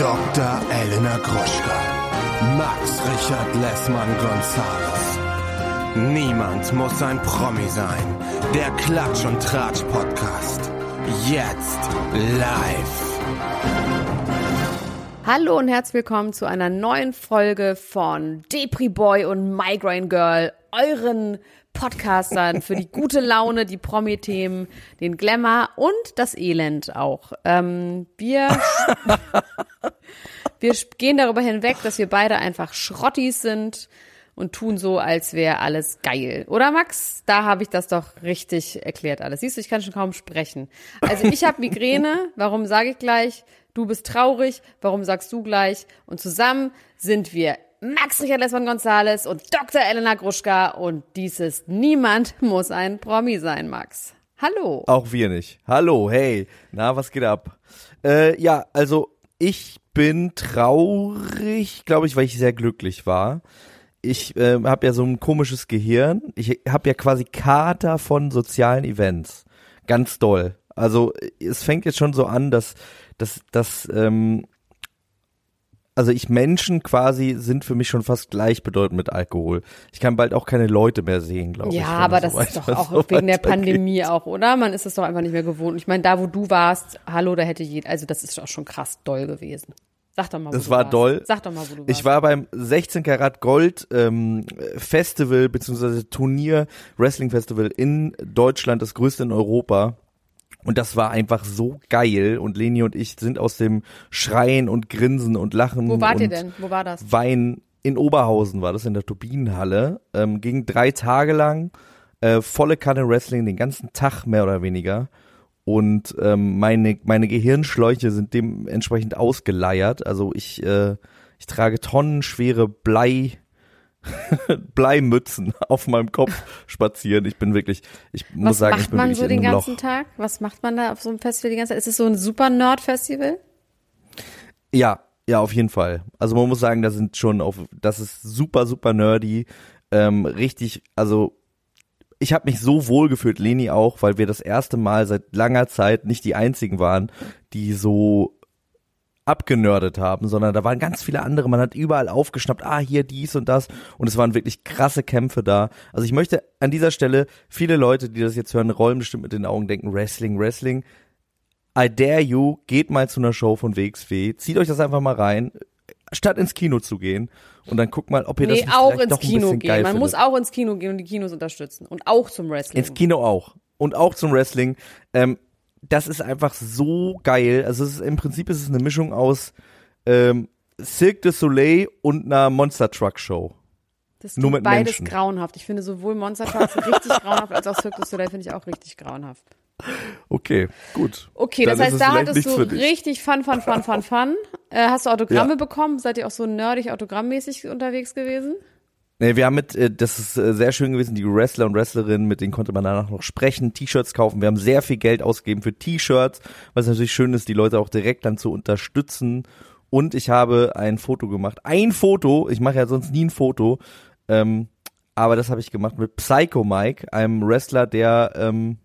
Dr. Elena Gruschka, Max Richard Lessmann Gonzales. Niemand muss ein Promi sein. Der Klatsch und Tratsch Podcast. Jetzt live. Hallo und herzlich willkommen zu einer neuen Folge von Depri Boy und Migraine Girl, euren Podcastern für die gute Laune, die Promi-Themen, den Glamour und das Elend auch. Ähm, wir, wir gehen darüber hinweg, dass wir beide einfach Schrottis sind und tun so, als wäre alles geil. Oder Max? Da habe ich das doch richtig erklärt alles. Siehst du, ich kann schon kaum sprechen. Also ich habe Migräne, warum sage ich gleich? Du bist traurig, warum sagst du gleich? Und zusammen sind wir Max Richard Lesmann Gonzales und Dr. Elena Gruschka und dies ist Niemand muss ein Promi sein, Max. Hallo. Auch wir nicht. Hallo, hey. Na, was geht ab? Äh, ja, also ich bin traurig, glaube ich, weil ich sehr glücklich war. Ich äh, habe ja so ein komisches Gehirn. Ich habe ja quasi Kater von sozialen Events. Ganz doll. Also es fängt jetzt schon so an, dass, dass, dass ähm, also ich Menschen quasi sind für mich schon fast gleichbedeutend mit Alkohol. Ich kann bald auch keine Leute mehr sehen, glaube ja, ich. Ja, aber das ist doch auch so wegen der Pandemie auch, oder? Man ist es doch einfach nicht mehr gewohnt. Ich meine, da wo du warst, hallo, da hätte jeder, also das ist auch schon krass doll gewesen. Sag doch mal, wo das du war warst. doll. Sag doch mal, wo du warst. Ich war beim 16 Karat Gold ähm, Festival beziehungsweise Turnier Wrestling Festival in Deutschland, das größte in Europa. Und das war einfach so geil. Und Leni und ich sind aus dem Schreien und Grinsen und Lachen Wo wart und ihr denn? Wo war das? Wein in Oberhausen war das in der Turbinenhalle. Ähm, ging drei Tage lang, äh, volle Kanne Wrestling, den ganzen Tag mehr oder weniger. Und ähm, meine, meine Gehirnschläuche sind dementsprechend ausgeleiert. Also ich, äh, ich trage tonnenschwere Blei, Bleimützen auf meinem Kopf spazieren. Ich bin wirklich, ich muss Was sagen, macht ich bin man wirklich so in den einem ganzen Loch. Tag? Was macht man da auf so einem Festival die ganze Zeit? Ist es so ein super Nerd-Festival? Ja, ja, auf jeden Fall. Also man muss sagen, da sind schon auf, das ist super, super nerdy, ähm, richtig, also ich habe mich so wohl gefühlt, Leni auch, weil wir das erste Mal seit langer Zeit nicht die einzigen waren, die so abgenördet haben, sondern da waren ganz viele andere. Man hat überall aufgeschnappt, ah, hier dies und das. Und es waren wirklich krasse Kämpfe da. Also ich möchte an dieser Stelle, viele Leute, die das jetzt hören, rollen bestimmt mit den Augen, denken, Wrestling, Wrestling. I dare you, geht mal zu einer Show von WXW, zieht euch das einfach mal rein, statt ins Kino zu gehen. Und dann guckt mal, ob ihr das Nee, nicht auch ins doch Kino gehen. Man findet. muss auch ins Kino gehen und die Kinos unterstützen. Und auch zum Wrestling. Ins Kino auch. Und auch zum Wrestling. Ähm, das ist einfach so geil. Also es ist, im Prinzip ist es eine Mischung aus ähm, Cirque du Soleil und einer Monster Truck Show. Das Nur mit beides Menschen. grauenhaft. Ich finde sowohl Monster Trucks richtig grauenhaft als auch Cirque du Soleil finde ich auch richtig grauenhaft. Okay, gut. Okay, Dann das heißt, da hattest du richtig Fun, Fun, Fun, Fun, Fun. Äh, hast du Autogramme Ja. bekommen? Seid ihr auch so nerdig autogrammmäßig unterwegs gewesen? Nee, wir haben mit, äh, das ist äh, sehr schön gewesen, die Wrestler und Wrestlerinnen, mit denen konnte man danach noch sprechen, T-Shirts kaufen. Wir haben sehr viel Geld ausgegeben für T-Shirts, was natürlich schön ist, die Leute auch direkt dann zu unterstützen. Und ich habe ein Foto gemacht. Ein Foto, ich mache ja sonst nie ein Foto, ähm, aber das habe ich gemacht mit Psycho Mike, einem Wrestler, der ähm,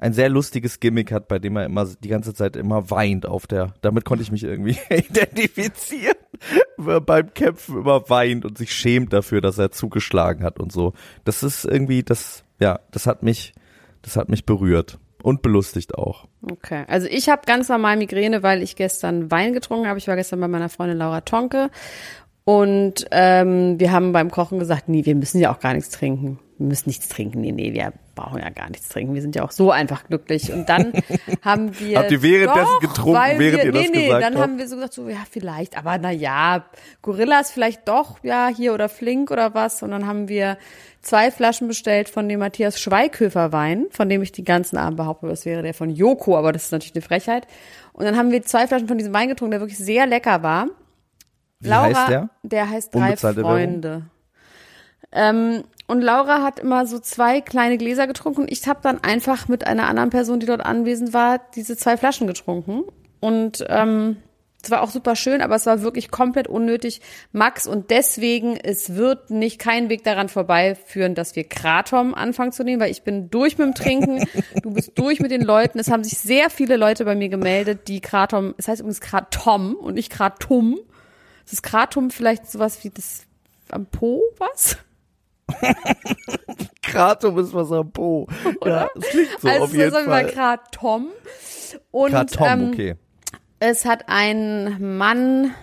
ein sehr lustiges Gimmick hat, bei dem er immer die ganze Zeit immer weint auf der. Damit konnte ich mich irgendwie identifizieren. Beim Kämpfen immer weint und sich schämt dafür, dass er zugeschlagen hat und so. Das ist irgendwie, das, ja, das hat mich, das hat mich berührt und belustigt auch. Okay, also ich habe ganz normal Migräne, weil ich gestern Wein getrunken habe. Ich war gestern bei meiner Freundin Laura Tonke und ähm, wir haben beim Kochen gesagt, nee, wir müssen ja auch gar nichts trinken. Wir müssen nichts trinken. Nee, nee, wir brauchen ja gar nichts trinken. Wir sind ja auch so einfach glücklich. Und dann haben wir. Habt ihr währenddessen doch, getrunken, während wir, ihr das nee, nee, gesagt dann habt? haben wir so gesagt, so, ja, vielleicht, aber na ja, Gorillas vielleicht doch, ja, hier oder Flink oder was. Und dann haben wir zwei Flaschen bestellt von dem Matthias Schweighöfer Wein, von dem ich die ganzen Abend behaupte, das wäre der von Joko, aber das ist natürlich eine Frechheit. Und dann haben wir zwei Flaschen von diesem Wein getrunken, der wirklich sehr lecker war. Wie heißt der? Der heißt Drei Unbezahlte Freunde. Ähm, und Laura hat immer so zwei kleine Gläser getrunken ich habe dann einfach mit einer anderen Person, die dort anwesend war, diese zwei Flaschen getrunken. Und ähm, Es war auch super schön, aber es war wirklich komplett unnötig, Max. Und deswegen, es wird nicht kein Weg daran vorbeiführen, dass wir Kratom anfangen zu nehmen, weil ich bin durch mit dem Trinken, du bist durch mit den Leuten. Es haben sich sehr viele Leute bei mir gemeldet, die Kratom, es heißt übrigens Kratom und nicht Kratum. Ist das Kratom vielleicht sowas wie das am Po, was? Kratom ist was am Po. Ja, das klingt so also auf jeden sagen wir mal Fall. Kratom. Und Kratom, ähm, okay. es hat ein Mann,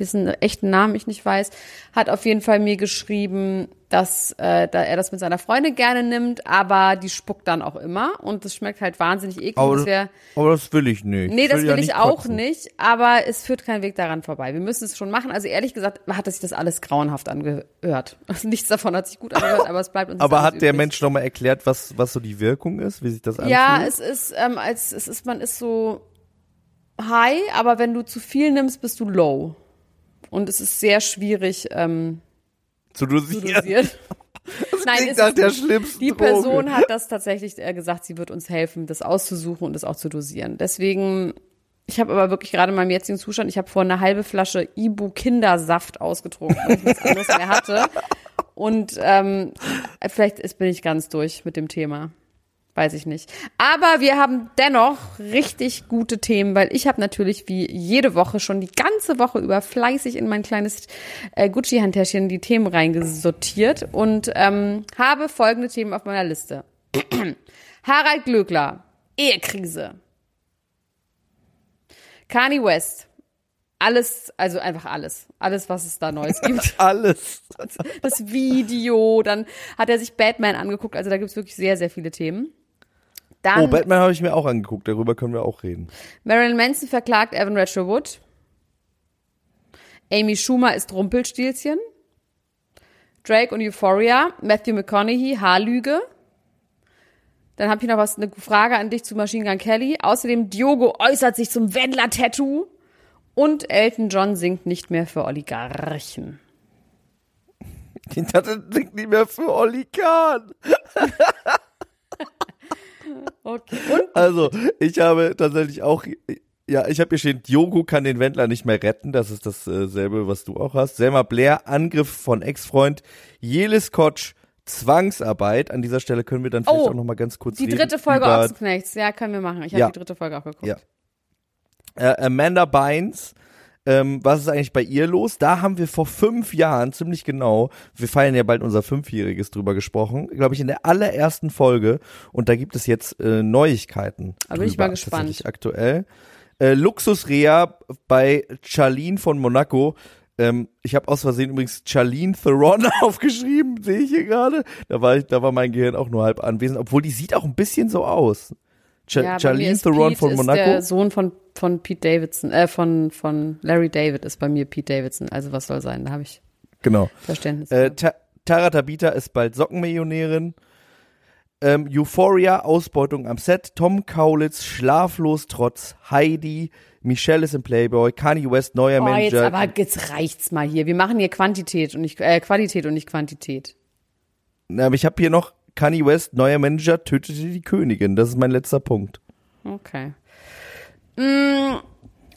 dessen echten Namen ich nicht weiß, hat auf jeden Fall mir geschrieben, dass äh, da er das mit seiner Freundin gerne nimmt, aber die spuckt dann auch immer und das schmeckt halt wahnsinnig eklig. Aber, das aber das will ich nicht. nee, das will, ja ich auch kotzen. nicht, aber es führt kein Weg daran vorbei. Wir müssen es schon machen. Also ehrlich gesagt hat sich das alles grauenhaft angehört. Also nichts davon hat sich gut angehört, aber es bleibt uns Aber hat der übrig. Mensch nochmal erklärt, was, was so die Wirkung ist, wie sich das anfühlt? Ja, es ist, ähm, als es ist, man ist so high, aber wenn du zu viel nimmst, bist du low. Und es ist sehr schwierig ähm, zu zu dosieren. dosieren. Nein, Klingt nach ist, der schlimmsten die Droge. Person hat das tatsächlich äh, gesagt, sie wird uns helfen, das auszusuchen und das auch zu dosieren. Deswegen, ich habe aber wirklich gerade in meinem jetzigen Zustand, ich habe vor eine halbe Flasche Ibu Kindersaft ausgetrunken, weil ich nichts anderes mehr hatte. Und ähm, vielleicht ist, bin ich ganz durch mit dem Thema. Weiß ich nicht. Aber wir haben dennoch richtig gute Themen, weil ich habe natürlich wie jede Woche schon die ganze Woche über fleißig in mein kleines äh, Gucci-Handtäschchen die Themen reingesortiert und ähm, habe folgende Themen auf meiner Liste. Harald Glöckler, Ehekrise. Kanye West, alles, also einfach alles. Alles, was es da Neues gibt. Alles. Das Video, dann hat er sich Batman angeguckt, also da gibt's wirklich sehr, sehr viele Themen. Dann Oh, Batman habe ich mir auch angeguckt, darüber können wir auch reden. Marilyn Manson verklagt Evan Rachel Wood. Amy Schumer ist Rumpelstilzchen. Drake und Euphoria. Matthew McConaughey, Haarlüge. Dann habe ich noch was, eine Frage an dich zu Machine Gun Kelly. Außerdem Diogo äußert sich zum Wendler-Tattoo. Und Elton John singt nicht mehr für Oligarchen. Dachte, das klingt nicht mehr für Olli Kahn. Okay. Und Also, ich habe tatsächlich auch, ja, ich habe hier stehen, Diogo kann den Wendler nicht mehr retten. Das ist dasselbe, was du auch hast. Selma Blair, Angriff von Ex-Freund. Jelis Kotsch, Zwangsarbeit. An dieser Stelle können wir dann vielleicht Oh, auch noch mal ganz kurz die dritte Folge über, Ochsenknechts. Ja, können wir machen. Ich habe Ja. die dritte Folge auch geguckt. Ja. äh, Amanda Bynes. Ähm, was ist eigentlich bei ihr los? Da haben wir vor fünf Jahren, ziemlich genau, wir feiern ja bald unser Fünfjähriges drüber gesprochen, glaube ich, in der allerersten Folge. Und da gibt es jetzt äh, Neuigkeiten. Da bin ich drüber, mal gespannt. Aktuell. Äh, Luxusrea bei Charlene von Monaco. Ähm, ich habe aus Versehen übrigens Charlene Theron aufgeschrieben, sehe ich hier gerade. Da war ich, da war mein Gehirn auch nur halb anwesend, obwohl die sieht auch ein bisschen so aus. Ja, Charlene Theron Pete von ist Monaco. Der Sohn von, von Pete Davidson, äh, von, von Larry David ist bei mir Pete Davidson. Also was soll sein? Da habe ich Genau. Verständnis. Äh. Ta Tara Tabita ist bald Sockenmillionärin. Ähm, Euphoria, Ausbeutung am Set. Tom Kaulitz, Schlaflos trotz Heidi. Michelle ist im Playboy. Kanye West, neuer oh, jetzt, Manager. aber jetzt reicht's mal hier. Wir machen hier Quantität und nicht, äh, Qualität und nicht Quantität. Na, aber ich habe hier noch Kanye West, neuer Manager, tötete die Königin. Das ist mein letzter Punkt. Okay. Mm,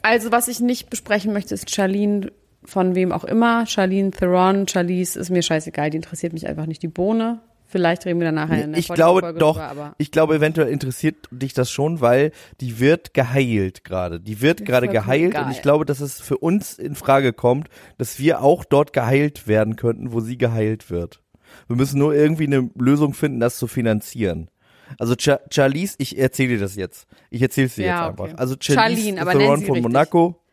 also, was ich nicht besprechen möchte, ist Charlene von wem auch immer. Charlene Theron, Charlize, ist mir scheißegal. Die interessiert mich einfach nicht die Bohne. Vielleicht reden wir dann nachher in der ich glaube Folge doch, drüber, ich glaube eventuell interessiert dich das schon, weil die wird geheilt gerade. Die wird gerade geheilt und ich glaube, dass es für uns in Frage kommt, dass wir auch dort geheilt werden könnten, wo sie geheilt wird. Wir müssen nur irgendwie eine Lösung finden, das zu finanzieren. Also Cha Charlize, ich erzähle dir das jetzt. Ich erzähle es dir Ja, jetzt okay. einfach. Also Charlize Charlene, aber Theron von richtig. Monaco.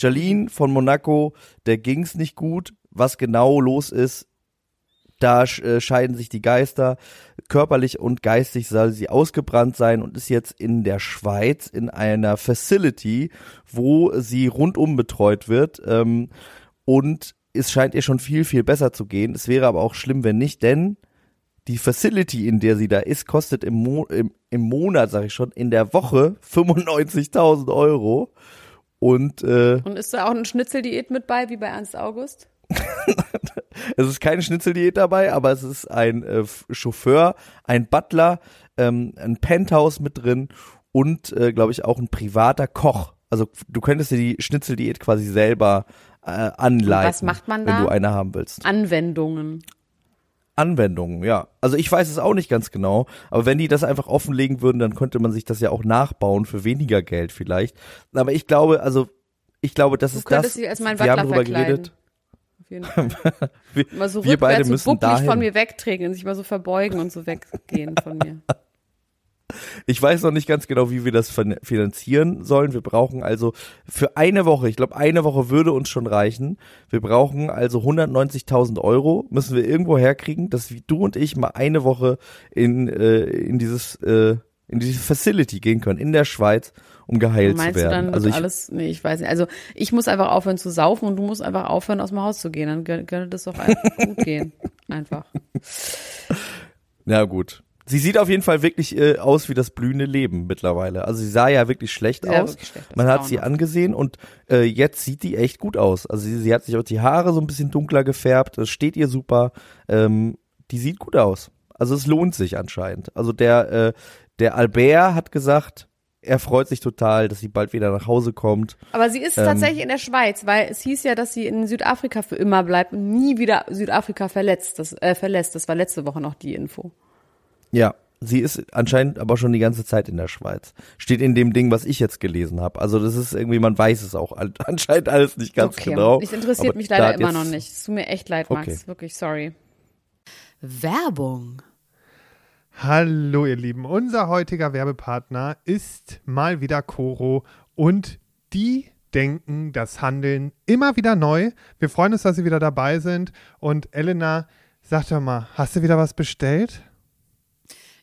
Charlene von Monaco, der ging's nicht gut. Was genau los ist, da äh, scheiden sich die Geister. Körperlich und geistig soll sie ausgebrannt sein und ist jetzt in der Schweiz in einer Facility, wo sie rundum betreut wird. Ähm, und es scheint ihr schon viel, viel besser zu gehen. Es wäre aber auch schlimm, wenn nicht, denn die Facility, in der sie da ist, kostet im, Mo im, im Monat, sag ich schon, in der Woche 95.000 Euro. Und äh, Und ist da auch eine Schnitzeldiät mit bei, wie bei Ernst August? Es ist keine Schnitzeldiät dabei, aber es ist ein äh, Chauffeur, ein Butler, ähm, ein Penthouse mit drin und, äh, glaube ich, auch ein privater Koch Also du könntest dir die Schnitzeldiät quasi selber äh, anleiten. was macht man Wenn da? du eine haben willst. Anwendungen. Anwendungen, ja. Also ich weiß es auch nicht ganz genau, aber wenn die das einfach offenlegen würden, dann könnte man sich das ja auch nachbauen für weniger Geld vielleicht. Aber ich glaube, also ich glaube, das Du ist das. dich als mein wir haben verkleiden. geredet. Auf jeden Fall. Wir, Mal so wir beide müssen dahin. von mir wegtreten und sich mal so verbeugen und so weggehen von mir. Ich weiß noch nicht ganz genau, wie wir das fin- finanzieren sollen. Wir brauchen also für eine Woche, ich glaube, eine Woche würde uns schon reichen. Wir brauchen also 190.000 Euro, müssen wir irgendwo herkriegen, dass du und ich mal eine Woche in, äh, in dieses, äh, in diese Facility gehen können, in der Schweiz, um geheilt zu Meinst du werden. dann also ich, alles, nee, ich weiß nicht. Also ich muss einfach aufhören zu saufen und du musst einfach aufhören, aus dem Haus zu gehen. Dann könnte das doch einfach gut gehen. Einfach. ja gut. Sie sieht auf jeden Fall wirklich äh, aus wie das blühende Leben mittlerweile. Also sie sah ja wirklich schlecht Ja, aus. wirklich schlecht, Man hat sie angesehen und äh, jetzt sieht die echt gut aus. Also sie, sie hat sich auch die Haare so ein bisschen dunkler gefärbt. Das steht ihr super. Ähm, die sieht gut aus. Also es lohnt sich anscheinend. Also der äh, der Albert hat gesagt, er freut sich total, dass sie bald wieder nach Hause kommt. Aber sie ist Ähm. tatsächlich in der Schweiz, weil es hieß ja, dass sie in Südafrika für immer bleibt und nie wieder Südafrika verletzt, das, äh, verlässt. Das war letzte Woche noch die Info. Ja, sie ist anscheinend aber schon die ganze Zeit in der Schweiz. Steht in dem Ding, was ich jetzt gelesen habe. Also das ist irgendwie, man weiß es auch an- anscheinend alles nicht ganz okay. genau. Es interessiert Aber mich leider immer noch nicht. Es tut mir echt leid, Max. Okay. Wirklich sorry. Werbung. Hallo ihr Lieben, unser heutiger Werbepartner ist mal wieder Coro und die denken das Handeln immer wieder neu. Wir freuen uns, dass sie wieder dabei sind und Elena, sag doch mal, hast du wieder was bestellt?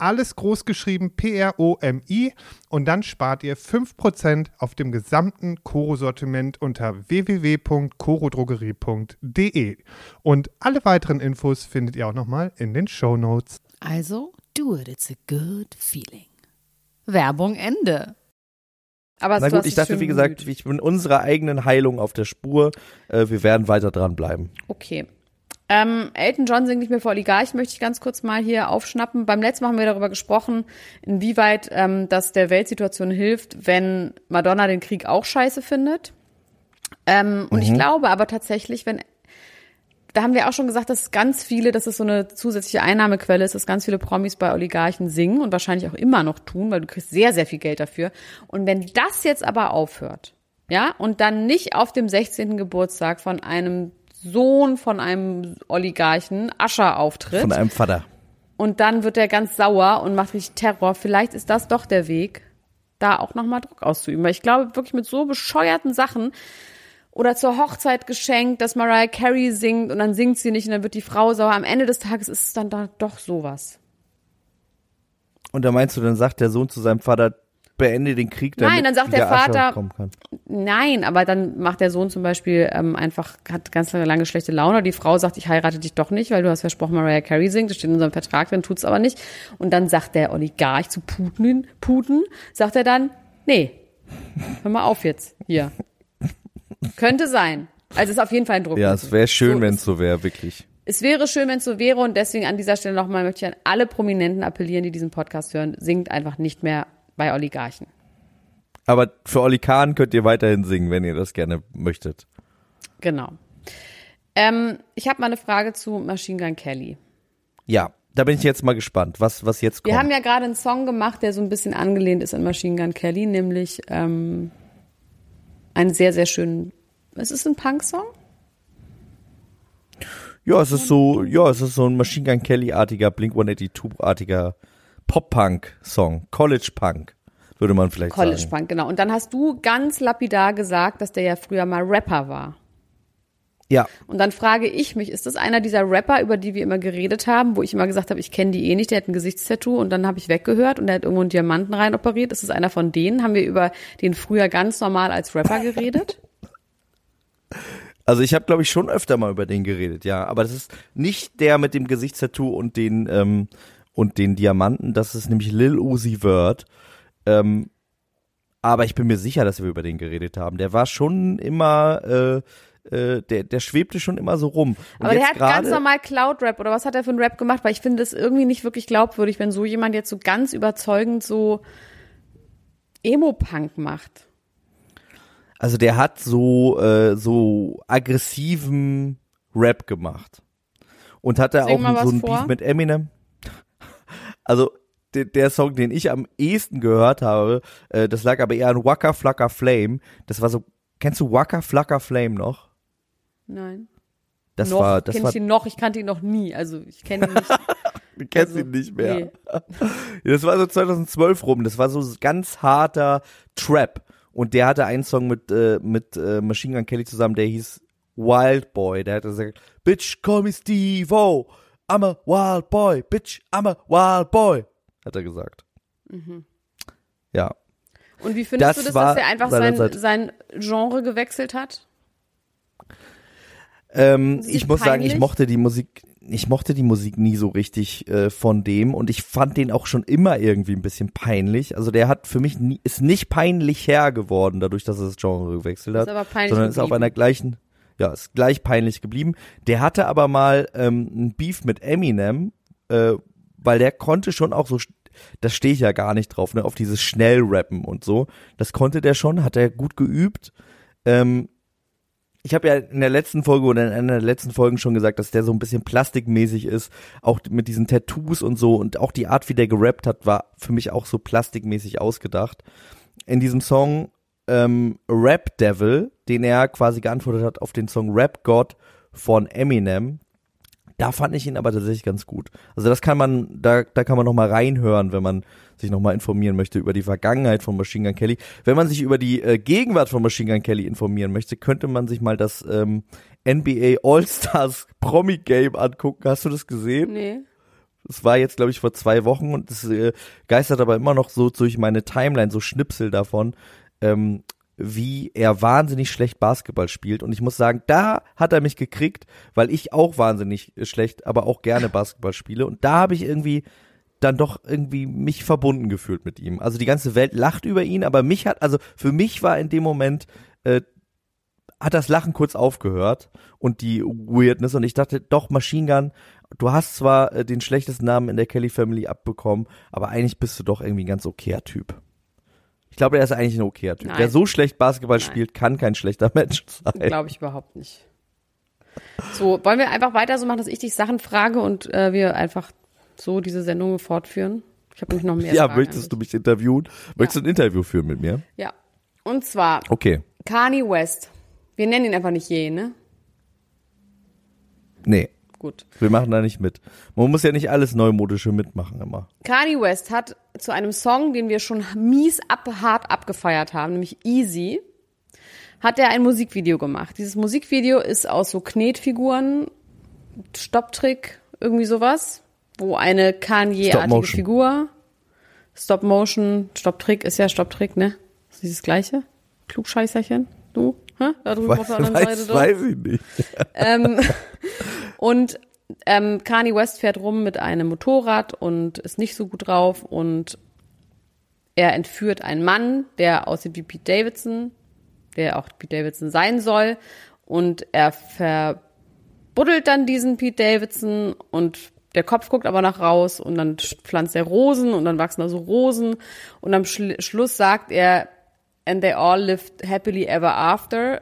alles groß geschrieben P-R-O-M-I und dann spart ihr 5% auf dem gesamten Koro-Sortiment unter www.korodrogerie.de. Und alle weiteren Infos findet ihr auch nochmal in den Show Notes. Also, do it, it's a good feeling. Werbung Ende. Aber Na gut, ich dachte, wie gesagt, ich bin unserer eigenen Heilung auf der Spur. Äh, wir werden weiter dranbleiben. Okay. Ähm, Elton John singt nicht mehr vor Oligarchen, möchte ich ganz kurz mal hier aufschnappen. Beim letzten Mal haben wir darüber gesprochen, inwieweit ähm, das der Weltsituation hilft, wenn Madonna den Krieg auch scheiße findet. Ähm, und ich glaube aber tatsächlich, wenn da haben wir auch schon gesagt, dass ganz viele, dass es so eine zusätzliche Einnahmequelle ist, dass ganz viele Promis bei Oligarchen singen und wahrscheinlich auch immer noch tun, weil du kriegst sehr, sehr viel Geld dafür. Und wenn das jetzt aber aufhört, ja, und dann nicht auf dem 16. Geburtstag von einem Sohn von einem Oligarchen Ascher auftritt Von einem Vater. und dann wird er ganz sauer und macht richtig Terror, vielleicht ist das doch der Weg, da auch nochmal Druck auszuüben. Weil ich glaube, wirklich mit so bescheuerten Sachen oder zur Hochzeit geschenkt, dass Mariah Carey singt und dann singt sie nicht und dann wird die Frau sauer. Am Ende des Tages ist es dann da doch sowas. Und da meinst du, dann sagt der Sohn zu seinem Vater, beende den Krieg, damit Nein, dann sagt der Asche Vater-. Nein, aber dann macht der Sohn zum Beispiel ähm, einfach, hat ganz lange schlechte Laune. Die Frau sagt, ich heirate dich doch nicht, weil du hast versprochen, Mariah Carey singt. Das steht in unserem Vertrag drin, tut's aber nicht. Und dann sagt der Oligarch zu Putin, Putin, sagt er dann, nee, hör mal auf jetzt, hier. Könnte sein. Also es ist auf jeden Fall ein Druck. Ja, es wäre schön, So wenn es so wäre, wirklich. Es wäre schön, wenn es so wäre und deswegen an dieser Stelle nochmal möchte ich an alle Prominenten appellieren, die diesen Podcast hören, singt einfach nicht mehr bei Oligarchen. Aber für Oli Kahn könnt ihr weiterhin singen, wenn ihr das gerne möchtet. Genau. Ähm, ich habe mal eine Frage zu Machine Gun Kelly. Ja, da bin ich jetzt mal gespannt, was, was jetzt kommt. Wir haben ja gerade einen Song gemacht, der so ein bisschen angelehnt ist an Machine Gun Kelly, nämlich ähm, einen sehr, sehr schönen. Es ist ein Punk-Song? ja, es ist so, ja, es ist so ein Machine Gun Kelly-artiger, Blink 182-artiger Pop-Punk-Song. College Punk, würde man vielleicht College sagen. Punk, genau. Und dann hast du ganz lapidar gesagt, dass der ja früher mal Rapper war. Ja, Und dann frage ich mich, ist das einer dieser Rapper, über die wir immer geredet haben, wo ich immer gesagt habe, ich kenne die eh nicht, der hat ein Gesichtstattoo und dann habe ich weggehört und der hat irgendwo einen Diamanten rein operiert. Ist das einer von denen? Haben wir über den früher ganz normal als Rapper geredet? also ich habe, glaube ich, schon öfter mal über den geredet, ja. Aber das ist nicht der mit dem Gesichtstattoo und den, ähm, und den Diamanten, das ist nämlich Lil Uzi Vert. Ähm, aber ich bin mir sicher, dass wir über den geredet haben. Der war schon immer, äh, äh, der, der schwebte schon immer so rum. Und Aber der hat ganz gerade- normal Cloud-Rap oder was hat er für einen Rap gemacht? Weil ich finde es irgendwie nicht wirklich glaubwürdig, wenn so jemand jetzt so ganz überzeugend so Emo-Punk macht. Also der hat so äh, so aggressiven Rap gemacht und hatte Sing auch so ein vor. Beef mit Eminem. Also der, der Song, den ich am ehesten gehört habe, äh, das lag aber eher an Waka Flocka Flame. Das war so, kennst du Waka Flocka Flame noch? Nein. Das noch war, das kenn war, ich ihn noch, ich kannte ihn noch nie. Also ich kenne ihn nicht. du kennst also, ihn nicht mehr. nee. Das war so 2012 rum. Das war so ganz harter Trap. Und der hatte einen Song mit, äh, mit äh, Machine Gun Kelly zusammen, der hieß Wild Boy. Der hat gesagt, Bitch, call me Steve-O. I'm a wild boy. Bitch, I'm a wild boy. Hat er gesagt. Ja. Und wie findest Das du das, dass er einfach sein, sein Genre gewechselt hat? Ähm, ich muss sagen, ich peinlich? mochte die Musik, ich mochte die Musik nie so richtig äh, von dem und ich fand den auch schon immer irgendwie ein bisschen peinlich. Also der hat für mich nie, ist nicht peinlich her geworden, dadurch, dass er das Genre gewechselt hat, Ist aber peinlich sondern ist auf einer gleichen, ja, ist gleich peinlich geblieben. Der hatte aber mal ähm, ein Beef mit Eminem, äh, weil der konnte schon auch so, das stehe ich ja gar nicht drauf, ne, auf dieses Schnellrappen und so. Das konnte der schon, hat er gut geübt. Ähm, ich habe ja in der letzten Folge oder in einer der letzten Folgen schon gesagt, dass der so ein bisschen plastikmäßig ist, auch mit diesen Tattoos und so und auch die Art, wie der gerappt hat, war für mich auch so plastikmäßig ausgedacht. In diesem Song ähm, Rap Devil, den er quasi geantwortet hat auf den Song Rap God von Eminem, da fand ich ihn aber tatsächlich ganz gut. Also das kann man, da, da kann man noch mal reinhören, wenn man sich noch mal informieren möchte über die Vergangenheit von Machine Gun Kelly. Wenn man sich über die äh, Gegenwart von Machine Gun Kelly informieren möchte, könnte man sich mal das ähm, NBA All-Stars Promi Game angucken. Hast du das gesehen? Nee. Es war jetzt, glaube ich, vor zwei Wochen und es äh, geistert aber immer noch so durch meine Timeline, so Schnipsel davon, ähm, wie er wahnsinnig schlecht Basketball spielt. Und ich muss sagen, da hat er mich gekriegt, weil ich auch wahnsinnig schlecht, aber auch gerne Basketball spiele. Und da habe ich irgendwie dann doch irgendwie mich verbunden gefühlt mit ihm. Also die ganze Welt lacht über ihn, aber mich hat, also für mich war in dem Moment, äh, hat das Lachen kurz aufgehört und die Weirdness und ich dachte, doch, Machine Gun, du hast zwar äh, den schlechtesten Namen in der Kelly Family abbekommen, aber eigentlich bist du doch irgendwie ein ganz okayer Typ. Ich glaube, er ist eigentlich ein okayer Typ. Nein. Wer so schlecht Basketball Nein. spielt, kann kein schlechter Mensch sein. Glaube ich überhaupt nicht. So, wollen wir einfach weiter so machen, dass ich dich Sachen frage und äh, wir einfach so diese Sendung fortführen? Ich habe nämlich noch mehr Ja, Fragen möchtest du mich interviewen? Möchtest du ein Interview führen mit mir? Ja. Und zwar Okay. Kanye West. Wir nennen ihn einfach nicht je, ne? Nee, Gut. wir machen da nicht mit. Man muss ja nicht alles Neumodische mitmachen immer. Kanye West hat zu einem Song, den wir schon mies ab, hart abgefeiert haben, nämlich Easy, hat er ein Musikvideo gemacht. Dieses Musikvideo ist aus so Knetfiguren, Stopptrick, irgendwie sowas, wo eine Kanye-artige. Figur, Stop-Motion, Stopptrick ist ja Stopptrick, ne? Ist dieses gleiche? Klugscheißerchen? Du? Hä? Da drüben auf Weiß, der anderen Seite weiß, doch. weiß ich nicht. Ähm, und ähm, Kanye West fährt rum mit einem Motorrad und ist nicht so gut drauf und er entführt einen Mann, der aussieht wie Pete Davidson, der auch Pete Davidson sein soll. Und er verbuddelt dann diesen Pete Davidson und der Kopf guckt aber nach raus und dann pflanzt er Rosen und dann wachsen da so Rosen. Und am Schluss sagt er and they all lived happily ever after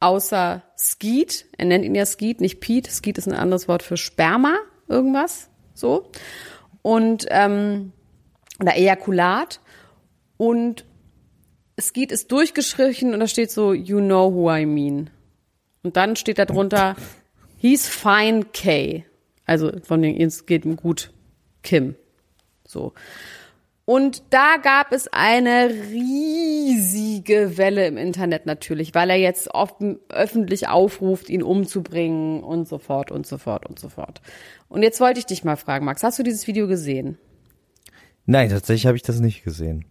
außer Skeet. Er nennt ihn ja Skeet, nicht Pete. Skeet ist ein anderes Wort für Sperma, irgendwas, so. Und, ähm, oder Ejakulat. Und Skeet ist durchgestrichen und da steht so, you know who I mean. Und dann steht da drunter, he's fine K. Also von den, es geht ihm gut, Kim. So. Und da gab es eine riesige Welle im Internet natürlich, weil er jetzt oft öffentlich aufruft, ihn umzubringen und so fort und so fort und so fort. Und jetzt wollte ich dich mal fragen, Max, hast du dieses Video gesehen? Nein, tatsächlich habe ich das nicht gesehen.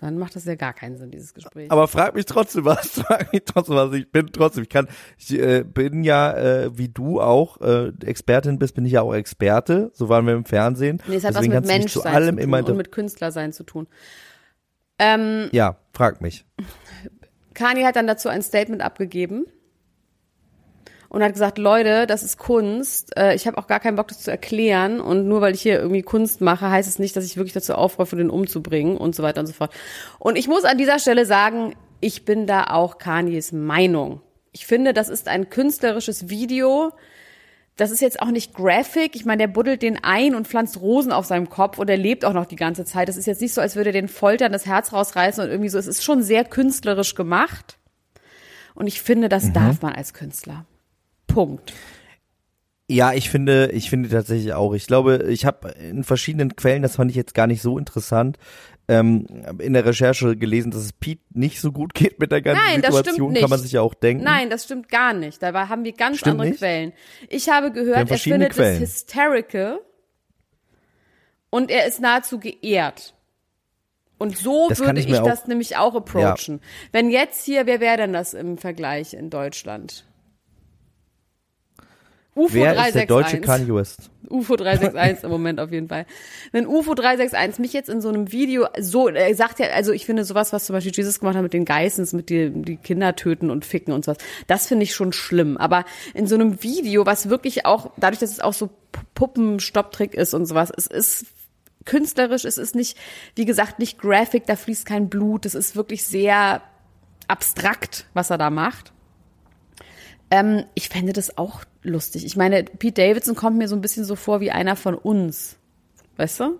Dann macht das ja gar keinen Sinn, dieses Gespräch. Aber frag mich trotzdem was, frag mich trotzdem was. Ich bin trotzdem, ich kann, ich äh, bin ja, äh, wie du auch äh, Expertin bist, bin ich ja auch Experte. So waren wir im Fernsehen. nee, es hat Deswegen was mit Menschsein zu allem zu immer tun und mit Künstlersein zu tun. Ähm, Ja, frag mich. Kanye hat dann dazu ein Statement abgegeben und hat gesagt, Leute, das ist Kunst. Äh, Ich habe auch gar keinen Bock, das zu erklären. Und nur weil ich hier irgendwie Kunst mache, heißt es nicht, dass ich wirklich dazu aufrufe, den umzubringen und so weiter und so fort. Und ich muss an dieser Stelle sagen, ich bin da auch Kanyes Meinung. Ich finde, das ist ein künstlerisches Video. Das ist jetzt auch nicht graphic. Ich meine, der buddelt den ein und pflanzt Rosen auf seinem Kopf und er lebt auch noch die ganze Zeit. Das ist jetzt nicht so, als würde er den foltern, das Herz rausreißen und irgendwie so. Es ist schon sehr künstlerisch gemacht. Und ich finde, das darf man als Künstler. Punkt. Ja, ich finde, ich finde tatsächlich auch. Ich glaube, ich habe in verschiedenen Quellen, das fand ich jetzt gar nicht so interessant, ähm, in der Recherche gelesen, dass es Pete nicht so gut geht mit der ganzen Nein, Situation. Kann man sich ja auch denken. Nein, das stimmt gar nicht. Da haben wir ganz Stimmt andere nicht? Quellen. Ich habe gehört, er findet Quellen. es hysterical und er ist nahezu geehrt. Und so Das würde ich ich, das nämlich auch approachen. Wenn jetzt hier, wer wäre denn das im Vergleich in Deutschland? UFO Wer 361. ist der deutsche Kanye West? UFO 361 im Moment auf jeden Fall. Wenn UFO 361 mich jetzt in so einem Video so, er sagt ja, also ich finde sowas, was zum Beispiel Jesus gemacht hat mit den Geissens, mit die, die Kinder töten und ficken und sowas, das finde ich schon schlimm. Aber in so einem Video, was wirklich auch, dadurch, dass es auch so Pu- Puppenstopptrick ist und sowas, es ist künstlerisch, es ist nicht, wie gesagt, nicht graphic, da fließt kein Blut, es ist wirklich sehr abstrakt, was er da macht. Ähm, ich fände das auch lustig. Ich meine, Pete Davidson kommt mir so ein bisschen so vor wie einer von uns. Weißt du?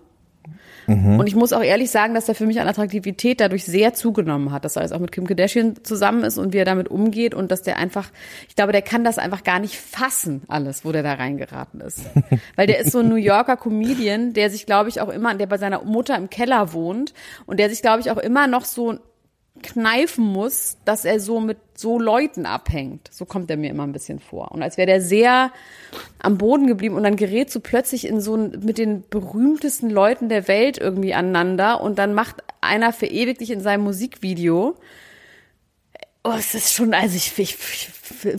Und ich muss auch ehrlich sagen, dass er für mich an Attraktivität dadurch sehr zugenommen hat, dass er jetzt auch mit Kim Kardashian zusammen ist und wie er damit umgeht und dass der einfach, ich glaube, der kann das einfach gar nicht fassen, alles, wo der da reingeraten ist. Weil der ist so ein New Yorker Comedian, der sich, glaube ich, auch immer, der bei seiner Mutter im Keller wohnt und der sich, glaube ich, auch immer noch so kneifen muss, dass er so mit so Leuten abhängt. So kommt er mir immer ein bisschen vor. Und als wäre der sehr am Boden geblieben und dann gerät so plötzlich in so ein, mit den berühmtesten Leuten der Welt irgendwie aneinander und dann macht einer verewigt dich in seinem Musikvideo. Oh, es ist schon, also ich, ich, ich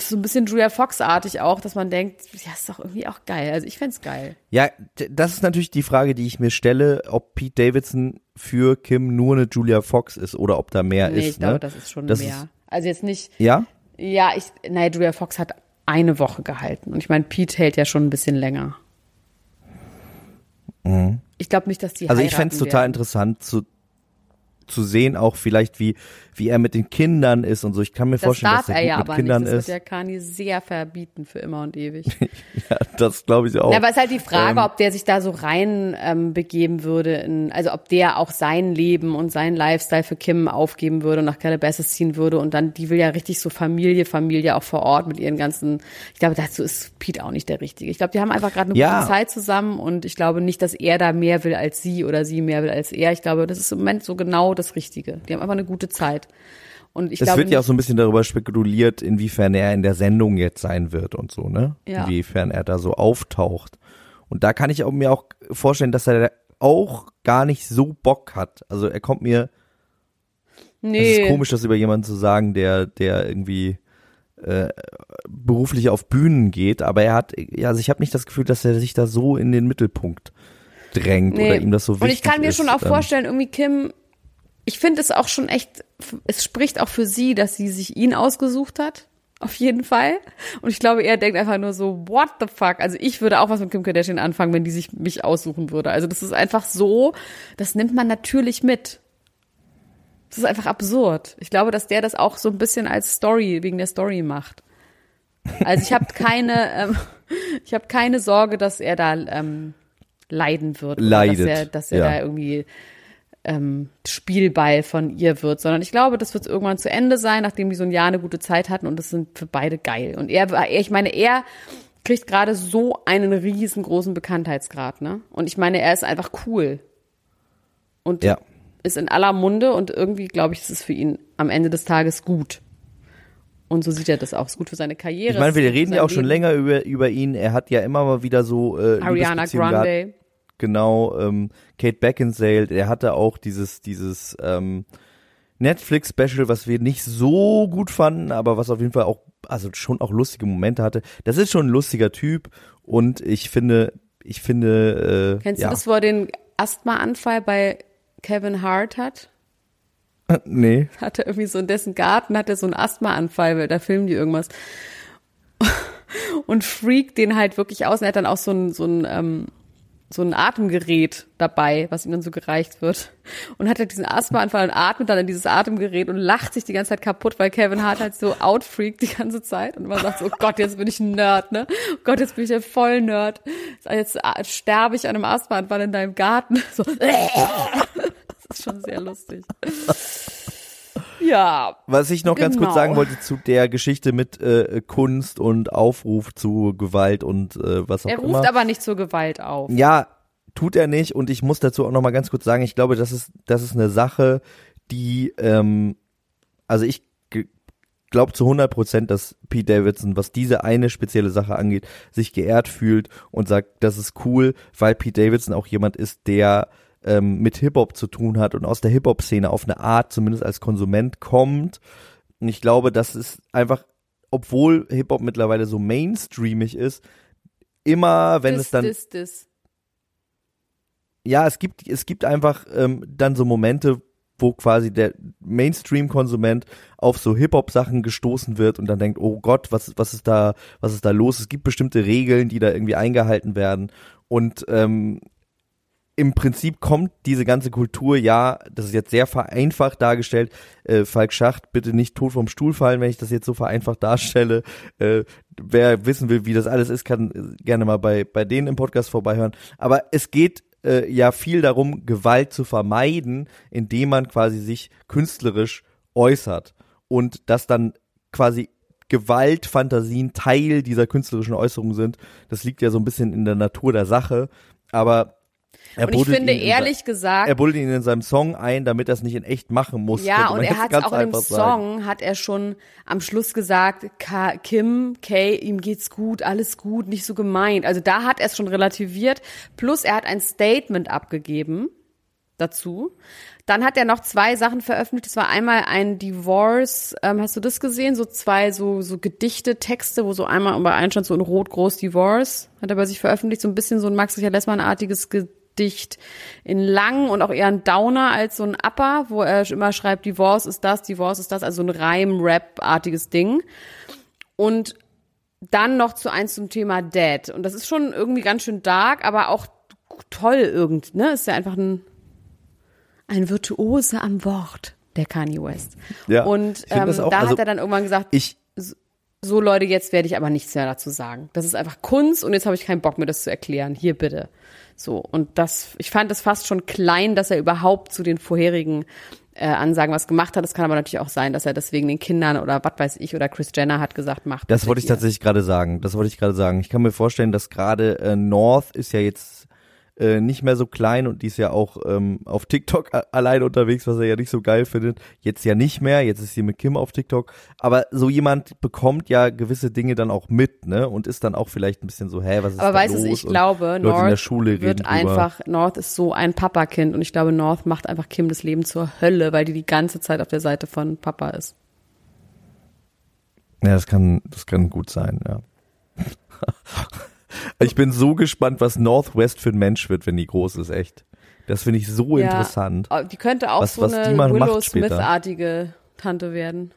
so ein bisschen Julia Fox-artig auch, dass man denkt, ja, ist doch irgendwie auch geil. Also ich fänd's geil. Ja, das ist natürlich die Frage, die ich mir stelle, ob Pete Davidson für Kim nur eine Julia Fox ist oder ob da mehr Nee, ist. ich glaube, ne? das ist schon Das mehr. ist- also jetzt nicht, Ja? ja, ich, naja, Julia Fox hat eine Woche gehalten. Und ich meine, Pete hält ja schon ein bisschen länger. Ich glaube nicht, dass die Mhm. Also ich heiraten fänd's total interessant zu, zu sehen, auch vielleicht, wie, wie er mit den Kindern ist und so. Ich kann mir Das vorstellen, dass er er gut ja mit aber Kindern nicht. Das ist. wird ja Kani sehr verbieten für immer und ewig. Ja, das glaube ich auch. Ja, aber es ist halt die Frage, Ähm, ob der sich da so rein ähm, begeben würde, in, also ob der auch sein Leben und seinen Lifestyle für Kim aufgeben würde und nach Calabasas ziehen würde und dann, die will ja richtig so Familie, Familie auch vor Ort mit ihren ganzen, ich glaube, dazu ist Pete auch nicht der Richtige. Ich glaube, die haben einfach gerade eine Ja. gute Zeit zusammen und ich glaube nicht, dass er da mehr will als sie oder sie mehr will als er. Ich glaube, das ist im Moment so genau das Richtige. Die haben einfach eine gute Zeit. Und ich es glaube wird ja auch so ein bisschen darüber spekuliert, inwiefern er in der Sendung jetzt sein wird und so, ne? Ja. Inwiefern er da so auftaucht. Und da kann ich auch, mir auch vorstellen, dass er auch gar nicht so Bock hat. Also er kommt mir, es nee. ist komisch, das über jemanden zu sagen, der, der irgendwie äh, beruflich auf Bühnen geht, aber er hat, ja, also ich habe nicht das Gefühl, dass er sich da so in den Mittelpunkt drängt oder ihm das so wichtig Und ich kann mir ist. schon auch Ähm, vorstellen, irgendwie Kim, ich finde es auch schon echt, es spricht auch für sie, dass sie sich ihn ausgesucht hat. Auf jeden Fall. Und ich glaube, er denkt einfach nur so, what the fuck? Also ich würde auch was mit Kim Kardashian anfangen, wenn die sich mich aussuchen würde. Also das ist einfach so, das nimmt man natürlich mit. Das ist einfach absurd. Ich glaube, dass der das auch so ein bisschen als Story, wegen der Story macht. Also ich habe keine, ähm, ich habe keine Sorge, dass er da ähm, leiden wird. Leidet, Dass er, dass er ja. da irgendwie ähm, Spielball von ihr wird, sondern ich glaube, das wird irgendwann zu Ende sein, nachdem die so ein Jahr eine gute Zeit hatten und das sind für beide geil. Und er, ich meine, er kriegt gerade so einen riesengroßen Bekanntheitsgrad, ne? Und ich meine, er ist einfach cool. Und Ja. ist in aller Munde und irgendwie, glaube ich, ist es für ihn am Ende des Tages gut. Und so sieht er das auch. Ist gut für seine Karriere. Ich meine, wir reden ja auch schon Leben. länger über, über ihn. Er hat ja immer mal wieder so äh, Ariana Liebesbeziehungen gehabt. Genau, ähm, Kate Beckinsale, der hatte auch dieses, dieses ähm, Netflix-Special, was wir nicht so gut fanden, aber was auf jeden Fall auch, also schon auch lustige Momente hatte. Das ist schon ein lustiger Typ und ich finde, ich finde, äh, Kennst ja. du das, wo er den Asthmaanfall bei Kevin Hart hat? Nee. Hat er irgendwie so in dessen Garten hat er so einen Asthmaanfall, weil da filmen die irgendwas. Und freakt den halt wirklich aus. Und er hat dann auch so ein, so ein, ähm, so ein Atemgerät dabei, was ihm dann so gereicht wird. Und hat halt diesen Asthmaanfall und atmet dann in dieses Atemgerät und lacht sich die ganze Zeit kaputt, weil Kevin Hart halt so outfreakt die ganze Zeit und man sagt so, oh Gott, jetzt bin ich ein Nerd, ne? Oh Gott, jetzt bin ich ein voll Nerd. Jetzt sterbe ich an einem Asthmaanfall in deinem Garten. So, das ist schon sehr lustig. Ja, Was ich noch ganz kurz Genau. sagen wollte zu der Geschichte mit äh, Kunst und Aufruf zu Gewalt und äh, was auch er immer. ruft aber nicht zur Gewalt auf. Ja, tut er nicht. Und ich muss dazu auch noch mal ganz kurz sagen, ich glaube, das ist, das ist eine Sache, die, ähm, also ich glaube zu 100 Prozent, dass Pete Davidson, was diese eine spezielle Sache angeht, sich geehrt fühlt und sagt, das ist cool, weil Pete Davidson auch jemand ist, der ähm, mit Hip-Hop zu tun hat und aus der Hip-Hop-Szene auf eine Art zumindest als Konsument kommt. Und ich glaube, das ist einfach, obwohl Hip-Hop mittlerweile so mainstreamig ist, immer, wenn das, es dann das, das. ja, es gibt, es gibt einfach ähm, dann so Momente, wo quasi der Mainstream-Konsument auf so Hip-Hop-Sachen gestoßen wird und dann denkt, oh Gott, was, was ist da, was ist da los? Es gibt bestimmte Regeln, die da irgendwie eingehalten werden. Und ähm, im Prinzip kommt diese ganze Kultur, ja, das ist jetzt sehr vereinfacht dargestellt. Äh, Falk Schacht, bitte nicht tot vom Stuhl fallen, wenn ich das jetzt so vereinfacht darstelle. Äh, wer wissen will, wie das alles ist, kann äh, gerne mal bei, bei denen im Podcast vorbeihören. Aber es geht äh, ja viel darum, Gewalt zu vermeiden, indem man quasi sich künstlerisch äußert. Und dass dann quasi Gewaltfantasien Teil dieser künstlerischen Äußerung sind. Das liegt ja so ein bisschen in der Natur der Sache. Aber Er Und ich finde ihn in ehrlich se- gesagt, Er buddelt ihn in seinem Song ein, damit er es nicht in echt machen muss. Ja, und er hat auch in dem einfach sagen. Song, hat er schon am Schluss gesagt, Ka Kim, Kay, ihm geht's gut, alles gut, nicht so gemeint. Also da hat er es schon relativiert. Plus er hat ein Statement abgegeben dazu. Dann hat er noch zwei Sachen veröffentlicht. Das war einmal ein Divorce, ähm, hast du das gesehen? So zwei so, so Gedichte, Texte, wo so einmal bei einem stand so in Rot groß Divorce. Hat er bei sich veröffentlicht. So ein bisschen so ein Max Richard Lessmann-artiges Gedicht in lang und auch eher ein Downer als so ein Upper, wo er immer schreibt, Divorce ist das, Divorce ist das. Also ein Reim-Rap-artiges Ding. Und dann noch zu eins zum Thema Dad. Und das ist schon irgendwie ganz schön dark, aber auch toll irgend, ne? Ist ja einfach ein, ein Virtuose am Wort, der Kanye West. Ja, Und ähm, auch- da also hat er dann irgendwann gesagt, Ich, so Leute, jetzt werde ich aber nichts mehr dazu sagen. Das ist einfach Kunst und jetzt habe ich keinen Bock mir das zu erklären. Hier bitte. So und das, ich fand es fast schon klein, dass er überhaupt zu den vorherigen äh, Ansagen was gemacht hat. Es kann aber natürlich auch sein, dass er deswegen den Kindern oder was weiß ich oder Chris Jenner hat gesagt, macht. Das wollte ich hier. tatsächlich gerade sagen. Das wollte ich gerade sagen. Ich kann mir vorstellen, dass gerade äh, North ist ja jetzt äh, nicht mehr so klein und die ist ja auch ähm, auf TikTok a- alleine unterwegs, was er ja nicht so geil findet. Jetzt ja nicht mehr. Jetzt ist sie mit Kim auf TikTok. Aber so jemand bekommt ja gewisse Dinge dann auch mit, ne? Und ist dann auch vielleicht ein bisschen so, hä, was ist Aber da weißt los? du, ich Und glaube, Leute North wird einfach, North ist so ein Papakind und ich glaube, North macht einfach Kim das Leben zur Hölle, weil die die ganze Zeit auf der Seite von Papa ist. Ja, das kann, das kann gut sein, ja. ich bin so gespannt, was Northwest für ein Mensch wird, wenn die groß ist, echt. Das finde ich so Ja. interessant. Oh, Die könnte auch Was- so was eine Willow. Smith-artige Tante werden.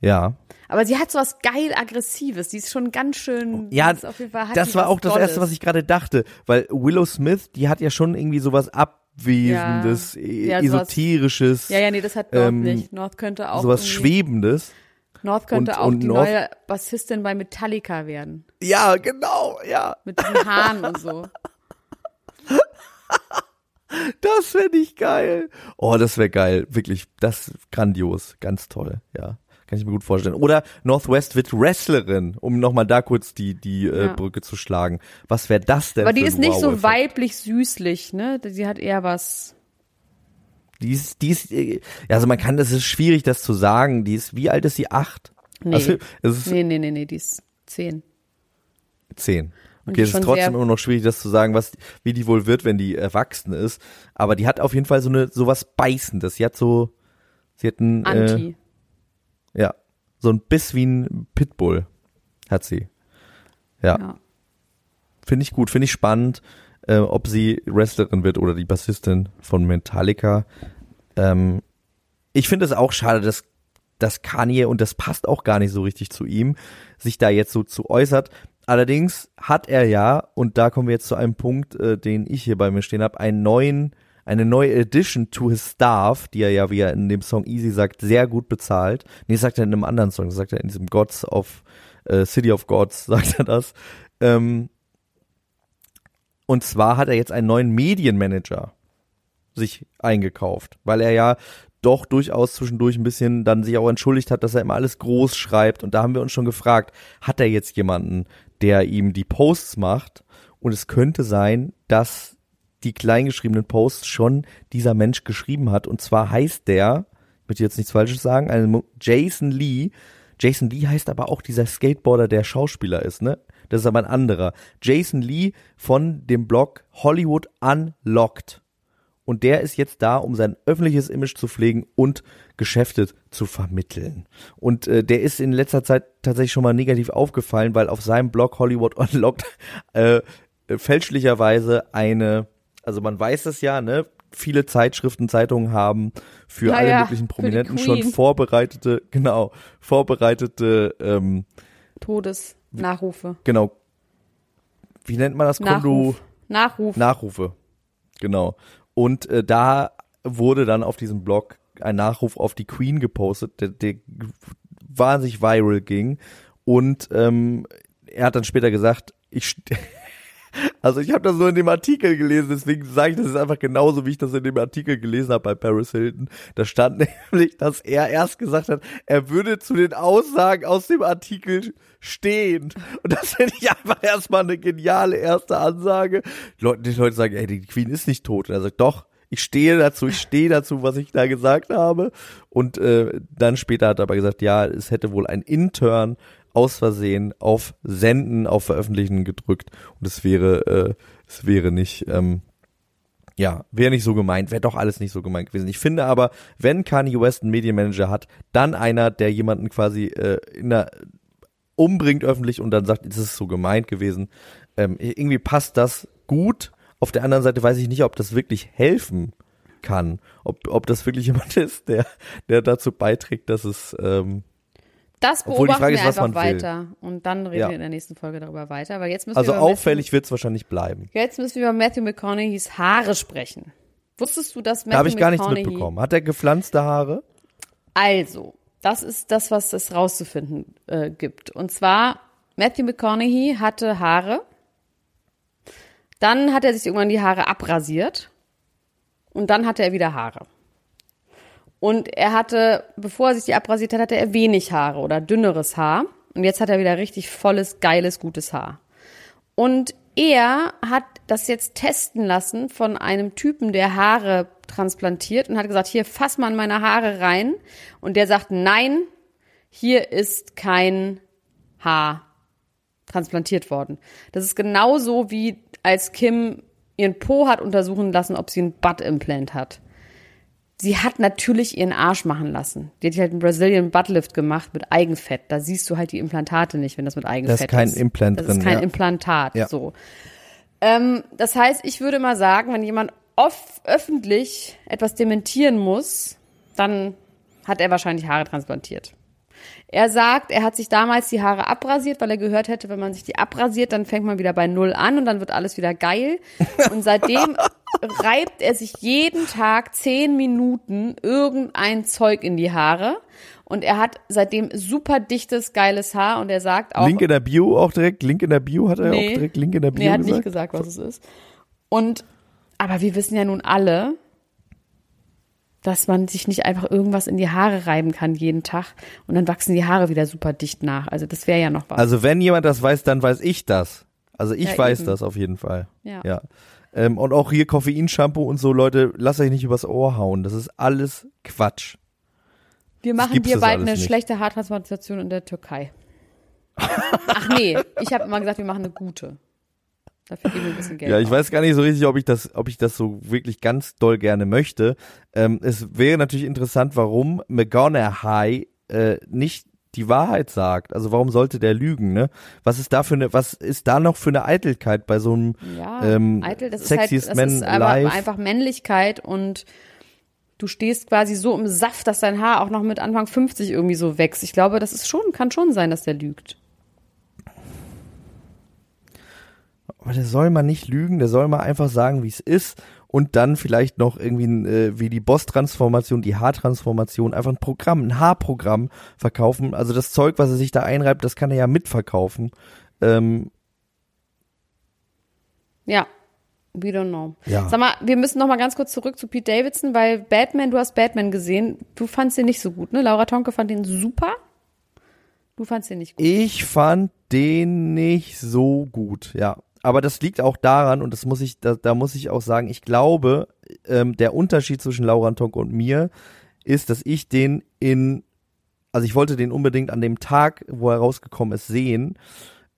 Ja. Aber sie hat so was geil Aggressives. Die ist schon ganz schön. Ja, das war auch das erste, was ich gerade dachte, weil Willow Smith, die hat ja schon irgendwie sowas abwesendes, e- Ja, sowas- esoterisches, Ja, ja, nee, das hat North ähm, nicht. North könnte auch. sowas schwebendes. North könnte und- auch und die North- neue Bassistin bei Metallica werden. Ja, genau, ja. Mit diesen Haaren und so. Das fände ich geil. Oh, das wäre geil. Wirklich, das ist grandios. Ganz toll, ja. Kann ich mir gut vorstellen. Oder Northwest wird Wrestlerin, um nochmal da kurz die, die äh, Ja. Brücke zu schlagen. Was wäre das denn Aber die ist nicht so Wow-Effekt? weiblich süßlich, ne? Sie hat eher was. Die ist, die ist, äh, also man kann, das ist schwierig, das zu sagen. Die ist, wie alt ist sie? Acht? Nee. Also, Nee, nee, nee, nee, die ist zehn. zehn. Und Okay, es ist trotzdem immer noch schwierig, das zu sagen, was, wie die wohl wird, wenn die erwachsen ist. Aber die hat auf jeden Fall so eine, so was Beißendes. Sie hat so, sie hat ein, äh, Anti. ja, so ein Biss wie ein Pitbull hat sie. Ja, ja. finde ich gut, finde ich spannend, äh, ob sie Wrestlerin wird oder die Bassistin von Metallica. Ähm, ich finde es auch schade, dass, dass Kanye, und das passt auch gar nicht so richtig zu ihm, sich da jetzt so zu äußert. Allerdings hat er ja, und da kommen wir jetzt zu einem Punkt, äh, den ich hier bei mir stehen habe, einen neuen, eine neue Addition to his staff, die er ja, wie er in dem Song Easy sagt, sehr gut bezahlt. Nee, sagt er in einem anderen Song, sagt er in diesem Gods of, äh, City of Gods, sagt er das. Ähm, und zwar hat er jetzt einen neuen Medienmanager sich eingekauft, weil er ja doch durchaus zwischendurch ein bisschen dann sich auch entschuldigt hat, dass er immer alles groß schreibt. Und da haben wir uns schon gefragt, hat er jetzt jemanden, der ihm die Posts macht? Und es könnte sein, dass die kleingeschriebenen Posts schon dieser Mensch geschrieben hat. Und zwar heißt der, ich möchte jetzt nichts Falsches sagen, ein Jason Lee. Jason Lee heißt aber auch dieser Skateboarder, der Schauspieler ist, ne? Das ist aber ein anderer. Jason Lee von dem Blog Hollywood Unlocked. Und der ist jetzt da, um sein öffentliches Image zu pflegen und Geschäfte zu vermitteln. Und äh, der ist in letzter Zeit tatsächlich schon mal negativ aufgefallen, weil auf seinem Blog Hollywood Unlocked äh, äh, fälschlicherweise eine, also man weiß es ja, ne? Viele Zeitschriften, Zeitungen haben für Ja, alle ja, möglichen Prominenten schon vorbereitete, genau, vorbereitete, ähm, Todesnachrufe. genau, wie nennt man das? Nachruf. Nachruf. Nachrufe. Genau. Und äh, da wurde dann auf diesem Blog ein Nachruf auf die Queen gepostet, der, der wahnsinnig viral ging. Und ähm, er hat dann später gesagt, ich Also ich habe das nur in dem Artikel gelesen, deswegen sage ich das ist einfach genauso, wie ich das in dem Artikel gelesen habe bei Paris Hilton. Da stand nämlich, dass er erst gesagt hat, er würde zu den Aussagen aus dem Artikel stehen. Und das finde ich einfach erstmal eine geniale erste Ansage. Die Leute, die Leute sagen, ey, die Queen ist nicht tot. Und er sagt, doch, ich stehe dazu, ich stehe dazu, was ich da gesagt habe. Und äh, dann später hat er aber gesagt, ja, es hätte wohl ein Intern aus Versehen auf Senden, auf Veröffentlichen gedrückt und es wäre, äh, es wäre nicht, ähm, ja, wäre nicht so gemeint, wäre doch alles nicht so gemeint gewesen. Ich finde aber, wenn Kanye West einen Medienmanager hat, dann einer, der jemanden quasi äh, in der umbringt öffentlich und dann sagt, es ist so gemeint gewesen. Ähm, irgendwie passt das gut. Auf der anderen Seite weiß ich nicht, ob das wirklich helfen kann. Ob, ob das wirklich jemand ist, der, der dazu beiträgt, dass es ähm, Das Obwohl die beobachten Frage wir ist, was einfach man will. weiter. Und dann reden Ja. wir in der nächsten Folge darüber weiter. Weil jetzt müssen also wir auffällig wird es wahrscheinlich bleiben. Jetzt müssen wir über Matthew McConaughey's Haare sprechen. Wusstest du, dass Matthew Da habe ich gar nichts McConaughey mitbekommen. Hat er gepflanzte Haare? Also, das ist das, was es rauszufinden äh, gibt. Und zwar, Matthew McConaughey hatte Haare. Dann hat er sich irgendwann die Haare abrasiert. Und dann hatte er wieder Haare. Und er hatte, bevor er sich die abrasiert hat, hatte er wenig Haare oder dünneres Haar. Und jetzt hat er wieder richtig volles, geiles, gutes Haar. Und er hat das jetzt testen lassen von einem Typen, der Haare transplantiert und hat gesagt, hier, fass mal in meine Haare rein. Und der sagt, nein, hier ist kein Haar transplantiert worden. Das ist genauso wie als Kim ihren Po hat untersuchen lassen, ob sie ein Butt-Implant hat. Sie hat natürlich ihren Arsch machen lassen. Die hat halt einen Brazilian Buttlift gemacht mit Eigenfett. Da siehst du halt die Implantate nicht, wenn das mit Eigenfett ist. ist kein Implant Das drin, ist kein ja. Implantat, Ja. so. Ähm, das heißt, ich würde mal sagen, wenn jemand off öffentlich etwas dementieren muss, dann hat er wahrscheinlich Haare transplantiert. Er sagt, er hat sich damals die Haare abrasiert, weil er gehört hätte, wenn man sich die abrasiert, dann fängt man wieder bei Null an und dann wird alles wieder geil. Und seitdem reibt er sich jeden Tag zehn Minuten irgendein Zeug in die Haare. Und er hat seitdem super dichtes, geiles Haar und er sagt auch. Link in der Bio auch direkt, Link in der Bio hat er Nee. auch direkt Link in der Bio Nee, er hat gesagt. nicht gesagt, was es ist. Und, aber wir wissen ja nun alle, dass man sich nicht einfach irgendwas in die Haare reiben kann jeden Tag und dann wachsen die Haare wieder super dicht nach. Also das wäre ja noch was. Also wenn jemand das weiß, dann weiß ich das. Also ich Ja, weiß eben. das auf jeden Fall. Ja. ja. Ähm, und auch hier Koffeinshampoo und so, Leute, lasst euch nicht übers Ohr hauen. Das ist alles Quatsch. wir machen dir bald eine nicht. schlechte Haartransplantation in der Türkei. Ach nee, ich habe immer gesagt, wir machen eine gute. Dafür geben wir ein bisschen Geld. Ja, ich aus. weiß gar nicht so richtig, ob ich das, ob ich das so wirklich ganz doll gerne möchte. Ähm, es wäre natürlich interessant, warum McGonaghy äh, nicht die Wahrheit sagt. Also warum sollte der lügen, ne? Was ist da für eine, was ist da noch für eine Eitelkeit bei so einem Ja, ähm, eitel, das ist halt, Sexiest das Man ist aber Alive? einfach Männlichkeit und du stehst quasi so im Saft, dass dein Haar auch noch mit Anfang 50 irgendwie so wächst. Ich glaube, das ist schon, kann schon sein, dass der lügt. Aber der soll mal nicht lügen, der soll mal einfach sagen, wie es ist und dann vielleicht noch irgendwie äh, wie die Boss-Transformation, die Haartransformation, einfach ein Programm, ein Haarprogramm verkaufen. Also das Zeug, was er sich da einreibt, das kann er ja mitverkaufen. Ähm, Ja. We don't know. Ja. Sag mal, wir müssen noch mal ganz kurz zurück zu Pete Davidson, weil Batman, du hast Batman gesehen. Du fandst den nicht so gut, ne? Laura Tonke fand den super. Du fandst den nicht gut. ich fand den nicht so gut, ja. Aber das liegt auch daran, und das muss ich, da, da muss ich auch sagen, ich glaube, ähm, der Unterschied zwischen Laura Tonk und mir ist, dass ich den in, also ich wollte den unbedingt an dem Tag, wo er rausgekommen ist, sehen,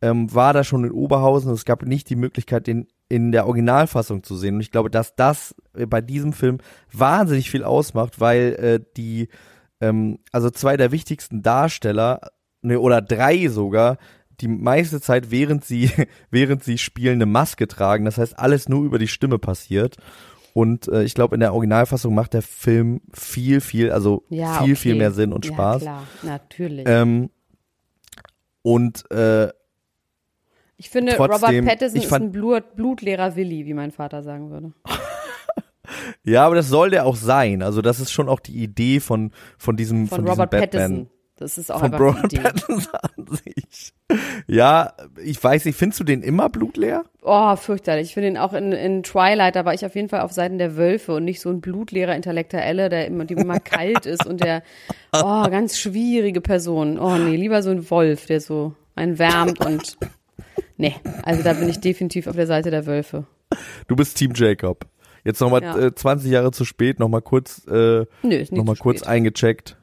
ähm, war da schon in Oberhausen und es gab nicht die Möglichkeit, den in der Originalfassung zu sehen. Und ich glaube, dass das äh, bei diesem Film wahnsinnig viel ausmacht, weil äh, die, ähm, also zwei der wichtigsten Darsteller, ne, oder drei sogar, die meiste Zeit, während sie, während sie spielen, eine Maske tragen. Das heißt, alles nur über die Stimme passiert. Und äh, ich glaube, in der Originalfassung macht der Film viel, viel, also Ja, viel, okay. viel mehr Sinn und ja, Spaß. klar, natürlich. Ähm, und äh, ich finde, trotzdem, Robert Pattinson ist ein Blut, blutleerer Willi, wie mein Vater sagen würde. ja, aber das soll der auch sein. Also das ist schon auch die Idee von von diesem Von von, diesem Robert Batman. Pattinson. Das ist auch Von einfach die Idee. Pattinson an sich. Ja, ich weiß nicht, findest du den immer blutleer? Oh, fürchterlich. Ich finde ihn auch in, in Twilight, da war ich auf jeden Fall auf Seiten der Wölfe und nicht so ein blutleerer Intellektuelle, der immer, dem immer kalt ist und der, oh, ganz schwierige Person. Oh nee, lieber so ein Wolf, der so einen wärmt und, nee, also da bin ich definitiv auf der Seite der Wölfe. Du bist Team Jacob. Jetzt nochmal Ja. äh, 20 Jahre zu spät, nochmal kurz, äh, nochmal kurz spät. eingecheckt.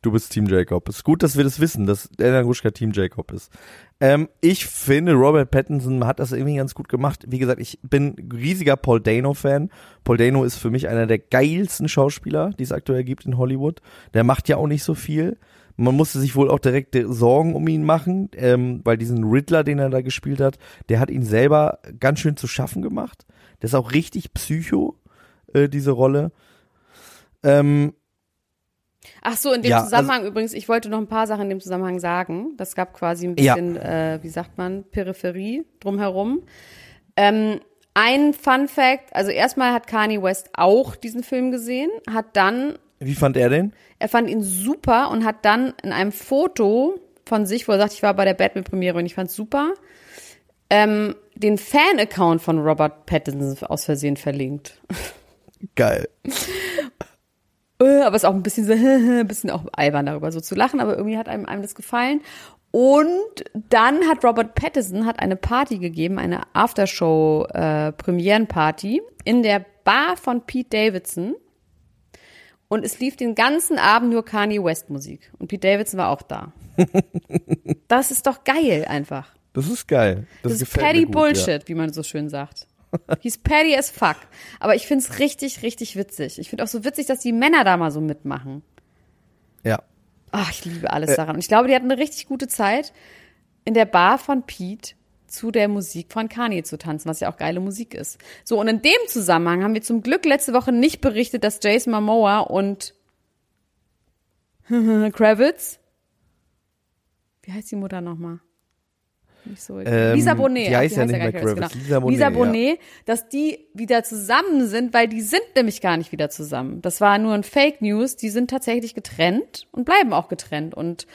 Du bist Team Jacob. Ist gut, dass wir das wissen, dass Elena Gruschka Team Jacob ist. Ähm, ich finde, Robert Pattinson hat das irgendwie ganz gut gemacht. Wie gesagt, ich bin riesiger Paul Dano-Fan. Paul Dano ist für mich einer der geilsten Schauspieler, die es aktuell gibt in Hollywood. Der macht ja auch nicht so viel. Man musste sich wohl auch direkt Sorgen um ihn machen, ähm, weil diesen Riddler, den er da gespielt hat, der hat ihn selber ganz schön zu schaffen gemacht. Der ist auch richtig psycho, äh, diese Rolle. Ähm, Ach so, in dem Ja, also Zusammenhang übrigens, ich wollte noch ein paar Sachen in dem Zusammenhang sagen. Das gab quasi ein Ja. bisschen, äh, wie sagt man, Peripherie drumherum. Ähm, ein Fun Fact, also erstmal hat Kanye West auch diesen Film gesehen, hat dann, wie fand er den? er fand ihn super und hat dann in einem Foto von sich, wo er sagt, ich war bei der Batman-Premiere und ich fand's super, ähm, den Fan-Account von Robert Pattinson aus Versehen verlinkt. Geil. Äh, aber es ist auch ein bisschen so, ein bisschen auch albern darüber so zu lachen, aber irgendwie hat einem, einem das gefallen. Und dann hat Robert Pattinson hat eine Party gegeben, eine Aftershow äh, Premierenparty in der Bar von Pete Davidson. Und es lief den ganzen Abend nur Kanye West Musik. Und Pete Davidson war auch da. das ist doch geil einfach. Das ist geil. Das, Das, ist petty gut, Bullshit, wie man so schön sagt. He's petty as fuck. Aber ich find's richtig, richtig witzig. Ich find auch so witzig, dass die Männer da mal so mitmachen. Ja. Ach, ich liebe Äh. alles daran. Und ich glaube, die hatten eine richtig gute Zeit, in der Bar von Pete zu der Musik von Kanye zu tanzen, was ja auch geile Musik ist. So, und in dem Zusammenhang haben wir zum Glück letzte Woche nicht berichtet, dass Jason Momoa und Kravitz, wie heißt die Mutter nochmal? Nicht so. Ähm, Lisa Bonet. die heißt ja nicht mehr Kravitz, Kravitz. Genau. Lisa Bonet, Lisa ja. Bonet, dass die wieder zusammen sind, weil die sind nämlich gar nicht wieder zusammen. Das war nur ein Fake News. Die sind tatsächlich getrennt und bleiben auch getrennt. Und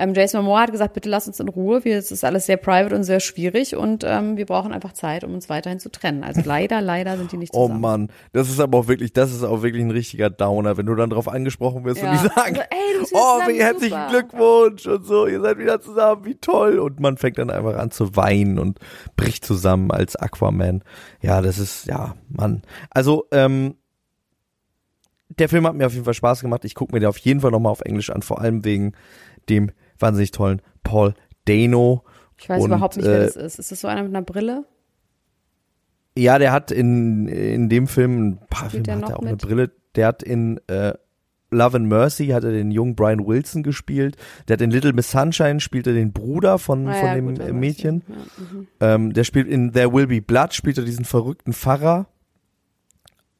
ähm, Jason Momoa hat gesagt, bitte lass uns in Ruhe. Wir, es ist alles sehr private und sehr schwierig und ähm, wir brauchen einfach Zeit, um uns weiterhin zu trennen. Also leider, leider sind die nicht Oh zusammen. Mann, das ist aber auch wirklich, das ist auch wirklich ein richtiger Downer, wenn du dann drauf angesprochen wirst Ja. und die sagen, Also, ey, du bist oh, wie herzlichen. Glückwunsch und so, ihr seid wieder zusammen, wie toll. Und man fängt dann einfach an zu weinen und bricht zusammen als Aquaman. Ja, das ist, ja, Mann. Also, ähm, der Film hat mir auf jeden Fall Spaß gemacht. Ich gucke mir den auf jeden Fall nochmal auf Englisch an, vor allem wegen dem wahnsinnig tollen Paul Dano. Ich weiß Und, überhaupt nicht, wer äh, das ist. Ist das so einer mit einer Brille? Ja, der hat in, in dem Film, ein paar Spielt Filme der hat er auch eine mit? Brille. Der hat in äh, Love and Mercy hat er den jungen Brian Wilson gespielt. Der hat in Little Miss Sunshine spielt er den Bruder von, Ah von ja, dem gut, Mädchen. Ja, mhm. Ähm, der spielt in There Will Be Blood, spielt er diesen verrückten Pfarrer.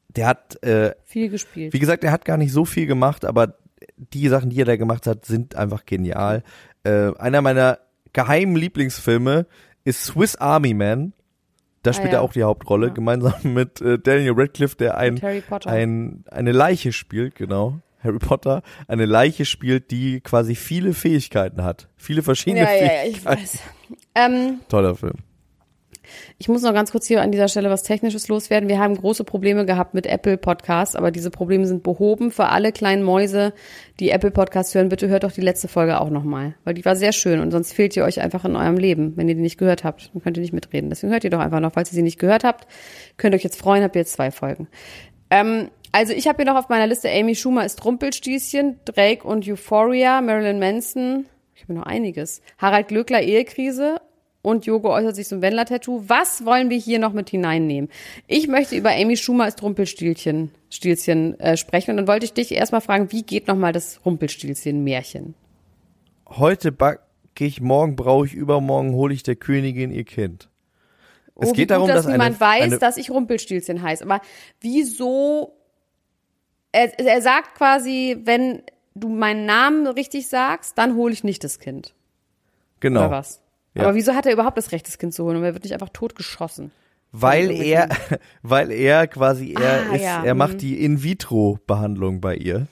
Der hat, äh, Viel gespielt. wie gesagt, er hat gar nicht so viel gemacht, aber die Sachen, die er da gemacht hat, sind einfach genial. Äh, einer meiner geheimen Lieblingsfilme ist Swiss Army Man. Da spielt Ah, ja. er auch die Hauptrolle, Ja. gemeinsam mit äh, Daniel Radcliffe, der ein, ein, eine Leiche spielt, genau. Harry Potter, eine Leiche spielt, die quasi viele Fähigkeiten hat. Viele verschiedene ja, ja, ja, ich Fähigkeiten. weiß. Ähm, Toller Film. Ich muss noch ganz kurz hier an dieser Stelle was Technisches loswerden. Wir haben große Probleme gehabt mit Apple Podcasts, aber diese Probleme sind behoben. Für alle kleinen Mäuse, die Apple Podcasts hören, bitte hört doch die letzte Folge auch nochmal, weil die war sehr schön und sonst fehlt ihr euch einfach in eurem Leben, wenn ihr die nicht gehört habt. Dann könnt ihr nicht mitreden. Deswegen hört ihr doch einfach noch. Falls ihr sie nicht gehört habt, könnt ihr euch jetzt freuen, habt ihr jetzt zwei Folgen. Ähm, also ich habe hier noch auf meiner Liste Amy Schumer ist Rumpelstilzchen, Drake und Euphoria, Marilyn Manson, ich habe noch einiges. Harald Glöckler Ehekrise und Jogo äußert sich zum Wendler-Tattoo. Was wollen wir hier noch mit hineinnehmen? Ich möchte über Amy Schumer ist Rumpelstilzchen Stilzchen, äh, sprechen und dann wollte ich dich erstmal fragen, wie geht nochmal das Rumpelstilzchen-Märchen? Heute backe ich, morgen brauche ich, übermorgen hole ich der Königin ihr Kind. Es oh, geht wie darum, gut, dass, dass niemand eine, weiß, eine, dass ich Rumpelstilzchen heiße. Aber wieso? Er, er sagt quasi, wenn du meinen Namen richtig sagst, dann hole ich nicht das Kind. genau, Oder was? Ja. Aber wieso hat er überhaupt das Recht, das Kind zu holen? Und er wird nicht einfach totgeschossen. weil er, weil er quasi, er Ah, ist, ja, er macht die In-vitro-Behandlung bei ihr.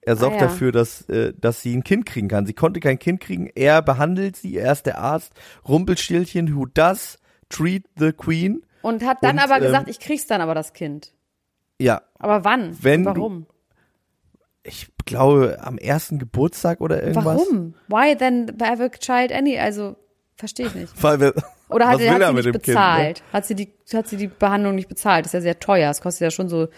Er sorgt Ah, ja. dafür, dass, äh, dass sie ein Kind kriegen kann. Sie konnte kein Kind kriegen. Er behandelt sie. Er ist der Arzt. Rumpelstilchen, who does treat the queen. Und hat dann Und, aber ähm, gesagt, ich krieg's dann aber das Kind. Ja, Aber wann? Wenn du- warum? ich glaube am ersten Geburtstag oder irgendwas. Warum? Why then have a child any? Also, verstehe ich nicht. Weil wir, Oder hat, was hat er sie mit nicht bezahlt? Kind? Ne? Hat sie die, hat sie die Behandlung nicht bezahlt? Das ist ja sehr teuer. Das kostet ja schon so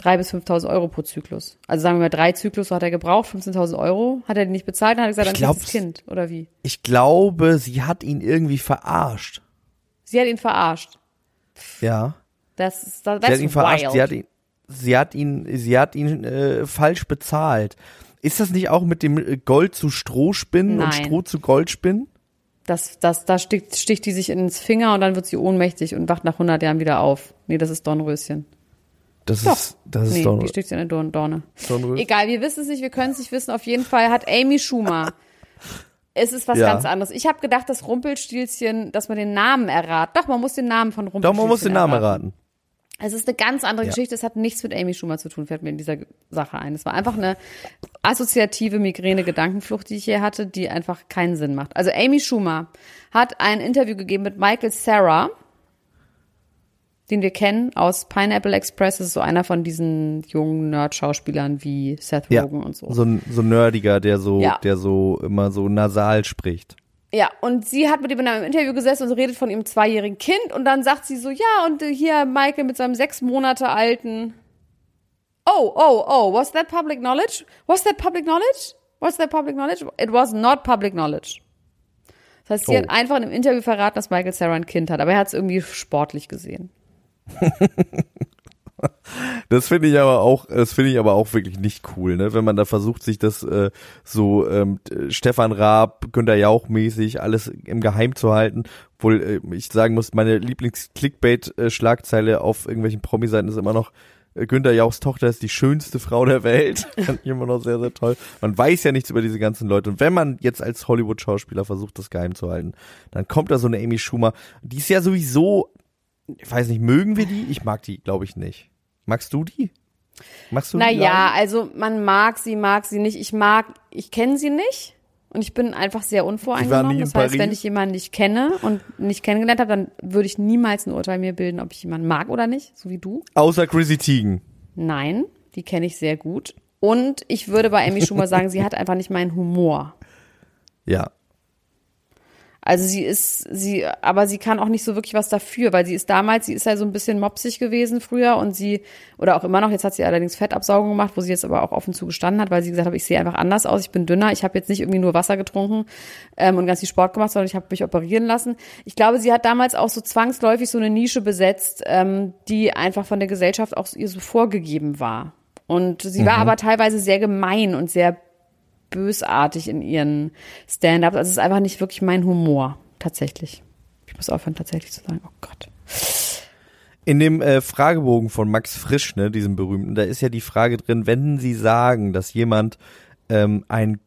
3.000 bis 5.000 Euro pro Zyklus. Also sagen wir mal, drei Zyklus hat er gebraucht, 15.000 Euro. Hat er die nicht bezahlt, dann hat er gesagt, Ich dann du das Kind. Oder wie? Ich glaube, sie hat ihn irgendwie verarscht. Sie hat ihn verarscht. Ja. Das ist, das Sie hat ist ihn verarscht. wild. Sie hat ihn, sie hat ihn, sie hat ihn äh, falsch bezahlt. Ist das nicht auch mit dem äh, Gold zu Stroh spinnen und Nein. Stroh zu Gold spinnen? Das, das, da sticht, sticht die sich ins Finger und dann wird sie ohnmächtig und wacht nach 100 Jahren wieder auf. Nee, das ist Dornröschen. Das Doch. ist, das ist nee, doch die sticht in eine Dorn Dorne. Dornröschen. Egal, wir wissen es nicht, wir können es nicht wissen. Auf jeden Fall hat Amy Schumer. Es ist was Ja. ganz anderes. Ich habe gedacht, dass Rumpelstilzchen, dass man den Namen erraten. Doch, man muss den Namen von Doch, Rumpelstilzchen man muss den Namen erraten. Es ist eine ganz andere Ja. Geschichte. Es hat nichts mit Amy Schumer zu tun, fällt mir in dieser Sache ein. Es war einfach eine assoziative Migräne-Gedankenflucht, die ich hier hatte, die einfach keinen Sinn macht. Also Amy Schumer hat ein Interview gegeben mit Michael Sarah, den wir kennen aus Pineapple Express. Das ist so einer von diesen jungen Nerd-Schauspielern wie Seth Ja. Rogen und so. So ein, so ein nerdiger, der so, Ja. der so immer so nasal spricht. Ja, und sie hat mit ihm in einem Interview gesessen und redet von ihrem zweijährigen Kind und dann sagt sie so, ja, und hier Michael mit seinem sechs Monate alten. Oh, oh, oh, was that public knowledge? Was that public knowledge? Was that public knowledge? It was not public knowledge. Das heißt, sie Oh. hat einfach in einem Interview verraten, dass Michael Sarah ein Kind hat, aber er hat es irgendwie sportlich gesehen. Das finde ich aber auch, das finde ich aber auch wirklich nicht cool, ne? Wenn man da versucht, sich das äh, so ähm, Stefan Raab, Günter Jauch mäßig alles im Geheim zu halten. Obwohl äh, ich sagen muss, meine Lieblings-Clickbait-Schlagzeile auf irgendwelchen Promi-Seiten ist immer noch äh, Günter Jauchs Tochter ist die schönste Frau der Welt. Fand ich immer noch sehr, sehr toll. Man weiß ja nichts über diese ganzen Leute. Und wenn man jetzt als Hollywood-Schauspieler versucht, das geheim zu halten, dann kommt da so eine Amy Schumer. Die ist ja sowieso, ich weiß nicht, mögen wir die? Ich mag die, glaube ich, nicht. Magst du die? Magst du die? Naja, also man mag sie, mag sie nicht. Ich mag, ich kenne sie nicht. Und ich bin einfach sehr unvoreingenommen. Das heißt, wenn Paris? ich jemanden nicht kenne und nicht kennengelernt habe, dann würde ich niemals ein Urteil mir bilden, ob ich jemanden mag oder nicht, so wie du. Außer Chrissy Teigen. Nein, die kenne ich sehr gut. Und ich würde bei Amy Schumer sagen, sie hat einfach nicht meinen Humor. Ja. Also sie ist, sie, aber sie kann auch nicht so wirklich was dafür, weil sie ist damals, sie ist ja so ein bisschen mopsig gewesen früher und sie, oder auch immer noch, jetzt hat sie allerdings Fettabsaugung gemacht, wo sie jetzt aber auch offen zugestanden hat, weil sie gesagt hat, ich sehe einfach anders aus, ich bin dünner, ich habe jetzt nicht irgendwie nur Wasser getrunken ähm, und ganz viel Sport gemacht, sondern ich habe mich operieren lassen. Ich glaube, sie hat damals auch so zwangsläufig so eine Nische besetzt, ähm, die einfach von der Gesellschaft auch ihr so vorgegeben war. Und sie war aber teilweise sehr gemein und sehr bösartig in ihren Stand-ups. Also es ist einfach nicht wirklich mein Humor, tatsächlich. Ich muss aufhören, tatsächlich zu sagen, oh Gott. In dem äh, Fragebogen von Max Frisch, ne, diesem berühmten, da ist ja die Frage drin, wenn Sie sagen, dass jemand ähm, einen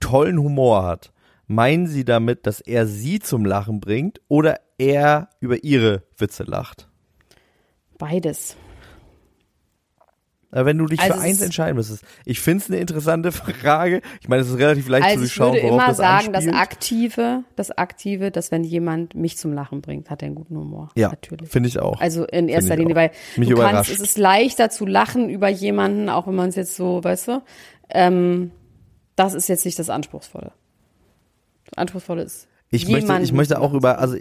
tollen Humor hat, meinen Sie damit, dass er Sie zum Lachen bringt oder er über Ihre Witze lacht? Beides. Aber wenn du dich Also für eins entscheiden müsstest, ich finde es eine interessante Frage. Ich meine, es ist relativ leicht Also zu ich durchschauen, würde worauf immer das sagen, das anspielt. Aktive, das Aktive, dass wenn jemand mich zum Lachen bringt, hat er einen guten Humor. Ja, natürlich. finde ich auch. Also in erster ich Linie, auch. weil Mich du kannst, es ist leichter zu lachen über jemanden, auch wenn man es jetzt so, weißt du, ähm, das ist jetzt nicht das Anspruchsvolle. Das Anspruchsvolle ist, Ich möchte, ich möchte auch über, also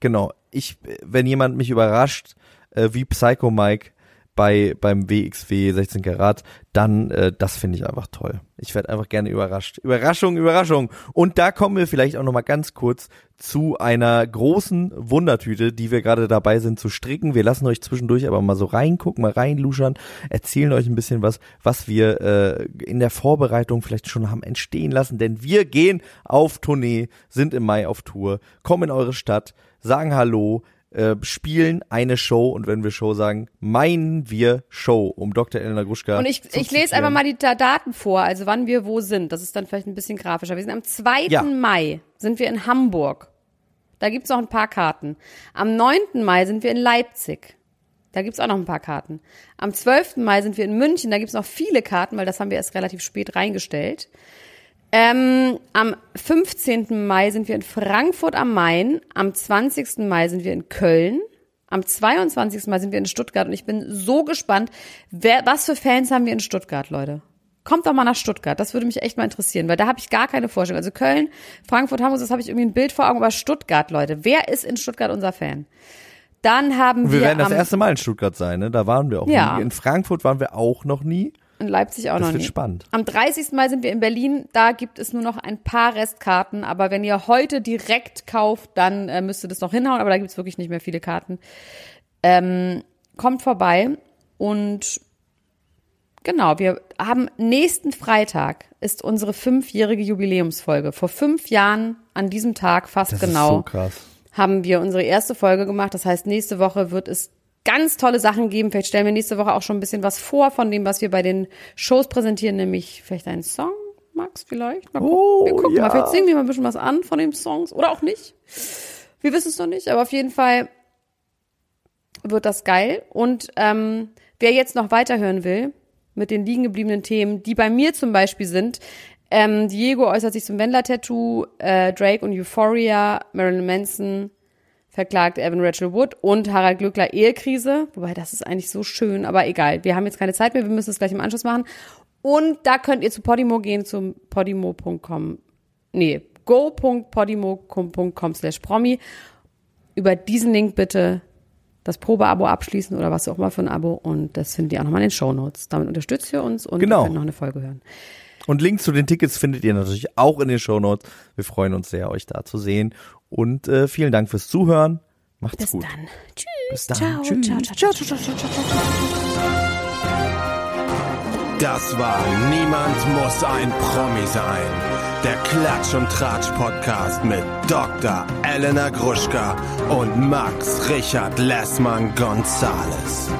genau, ich, wenn jemand mich überrascht, äh, wie Psycho Mike bei beim WXW 16 Karat, dann äh, das finde ich einfach toll. Ich werde einfach gerne überrascht. Überraschung, Überraschung. Und da kommen wir vielleicht auch noch mal ganz kurz zu einer großen Wundertüte, die wir gerade dabei sind zu stricken. Wir lassen euch zwischendurch aber mal so reingucken, mal reinluschern, erzählen euch ein bisschen was, was wir äh, in der Vorbereitung vielleicht schon haben entstehen lassen, denn wir gehen auf Tournee, sind im Mai auf Tour, kommen in eure Stadt, sagen Hallo, äh, spielen eine Show und wenn wir Show sagen, meinen wir Show, um Dr. Elena Gruschka Und ich, ich lese einfach mal die Da- Daten vor, also wann wir wo sind. Das ist dann vielleicht ein bisschen grafischer. Wir sind am 2. Ja. Mai sind wir in Hamburg. Da gibt's noch ein paar Karten. Am 9. Mai sind wir in Leipzig. Da gibt's auch noch ein paar Karten. Am 12. Mai sind wir in München. Da gibt's noch viele Karten, weil das haben wir erst relativ spät reingestellt. Ähm, am 15. Mai sind wir in Frankfurt am Main. Am 20. Mai sind wir in Köln. Am 22. Mai sind wir in Stuttgart. Und ich bin so gespannt, wer, was für Fans haben wir in Stuttgart, Leute? Kommt doch mal nach Stuttgart. Das würde mich echt mal interessieren, weil da habe ich gar keine Vorstellung. Also Köln, Frankfurt, Hamburg, das habe ich irgendwie ein Bild vor Augen. Aber Stuttgart, Leute, wer ist in Stuttgart unser Fan? Dann haben Wir wir, werden das erste Mal in Stuttgart sein, ne? Da waren wir auch Ja. nie. In Frankfurt waren wir auch noch nie. In Leipzig auch Das noch wird nie. spannend. Am 30. Mai sind wir in Berlin. Da gibt es nur noch ein paar Restkarten. Aber wenn ihr heute direkt kauft, dann äh, müsste das noch hinhauen. Aber da gibt es wirklich nicht mehr viele Karten. Ähm, kommt vorbei. Und genau, wir haben nächsten Freitag ist unsere fünfjährige Jubiläumsfolge. Vor fünf Jahren an diesem Tag fast Das genau ist so krass. haben wir unsere erste Folge gemacht. Das heißt, nächste Woche wird es ganz tolle Sachen geben. Vielleicht stellen wir nächste Woche auch schon ein bisschen was vor von dem, was wir bei den Shows präsentieren, nämlich vielleicht einen Song, Max, vielleicht. Mal gucken. Oh, wir gucken ja. mal, vielleicht singen wir mal ein bisschen was an von den Songs oder auch nicht. Wir wissen es noch nicht, aber auf jeden Fall wird das geil. Und ähm, wer jetzt noch weiterhören will mit den liegen gebliebenen Themen, die bei mir zum Beispiel sind, ähm, Diego äußert sich zum Wendler-Tattoo, äh, Drake und Euphoria, Marilyn Manson verklagt Evan Rachel Wood und Harald Glückler Ehekrise. Wobei, das ist eigentlich so schön, aber egal. Wir haben jetzt keine Zeit mehr, wir müssen es gleich im Anschluss machen. Und da könnt ihr zu Podimo gehen, zum podimo.com, nee, go.podimo.com slash promi. Über diesen Link bitte das Probeabo abschließen oder was auch immer für ein Abo und das findet ihr auch nochmal in den Shownotes. Damit unterstützt ihr uns und Genau. könnt noch eine Folge hören. Und Links zu den Tickets findet ihr natürlich auch in den Shownotes. Wir freuen uns sehr, euch da zu sehen. Und äh, vielen Dank fürs Zuhören. Macht's Bis gut. dann. Tschüss. Bis dann. Ciao, Tschüss. ciao, ciao, ciao, ciao, ciao, ciao, ciao. Das war Niemand muss ein Promi sein. Der Klatsch und Tratsch Podcast mit Dr. Elena Gruschka und Max Richard Lessmann Gonzales.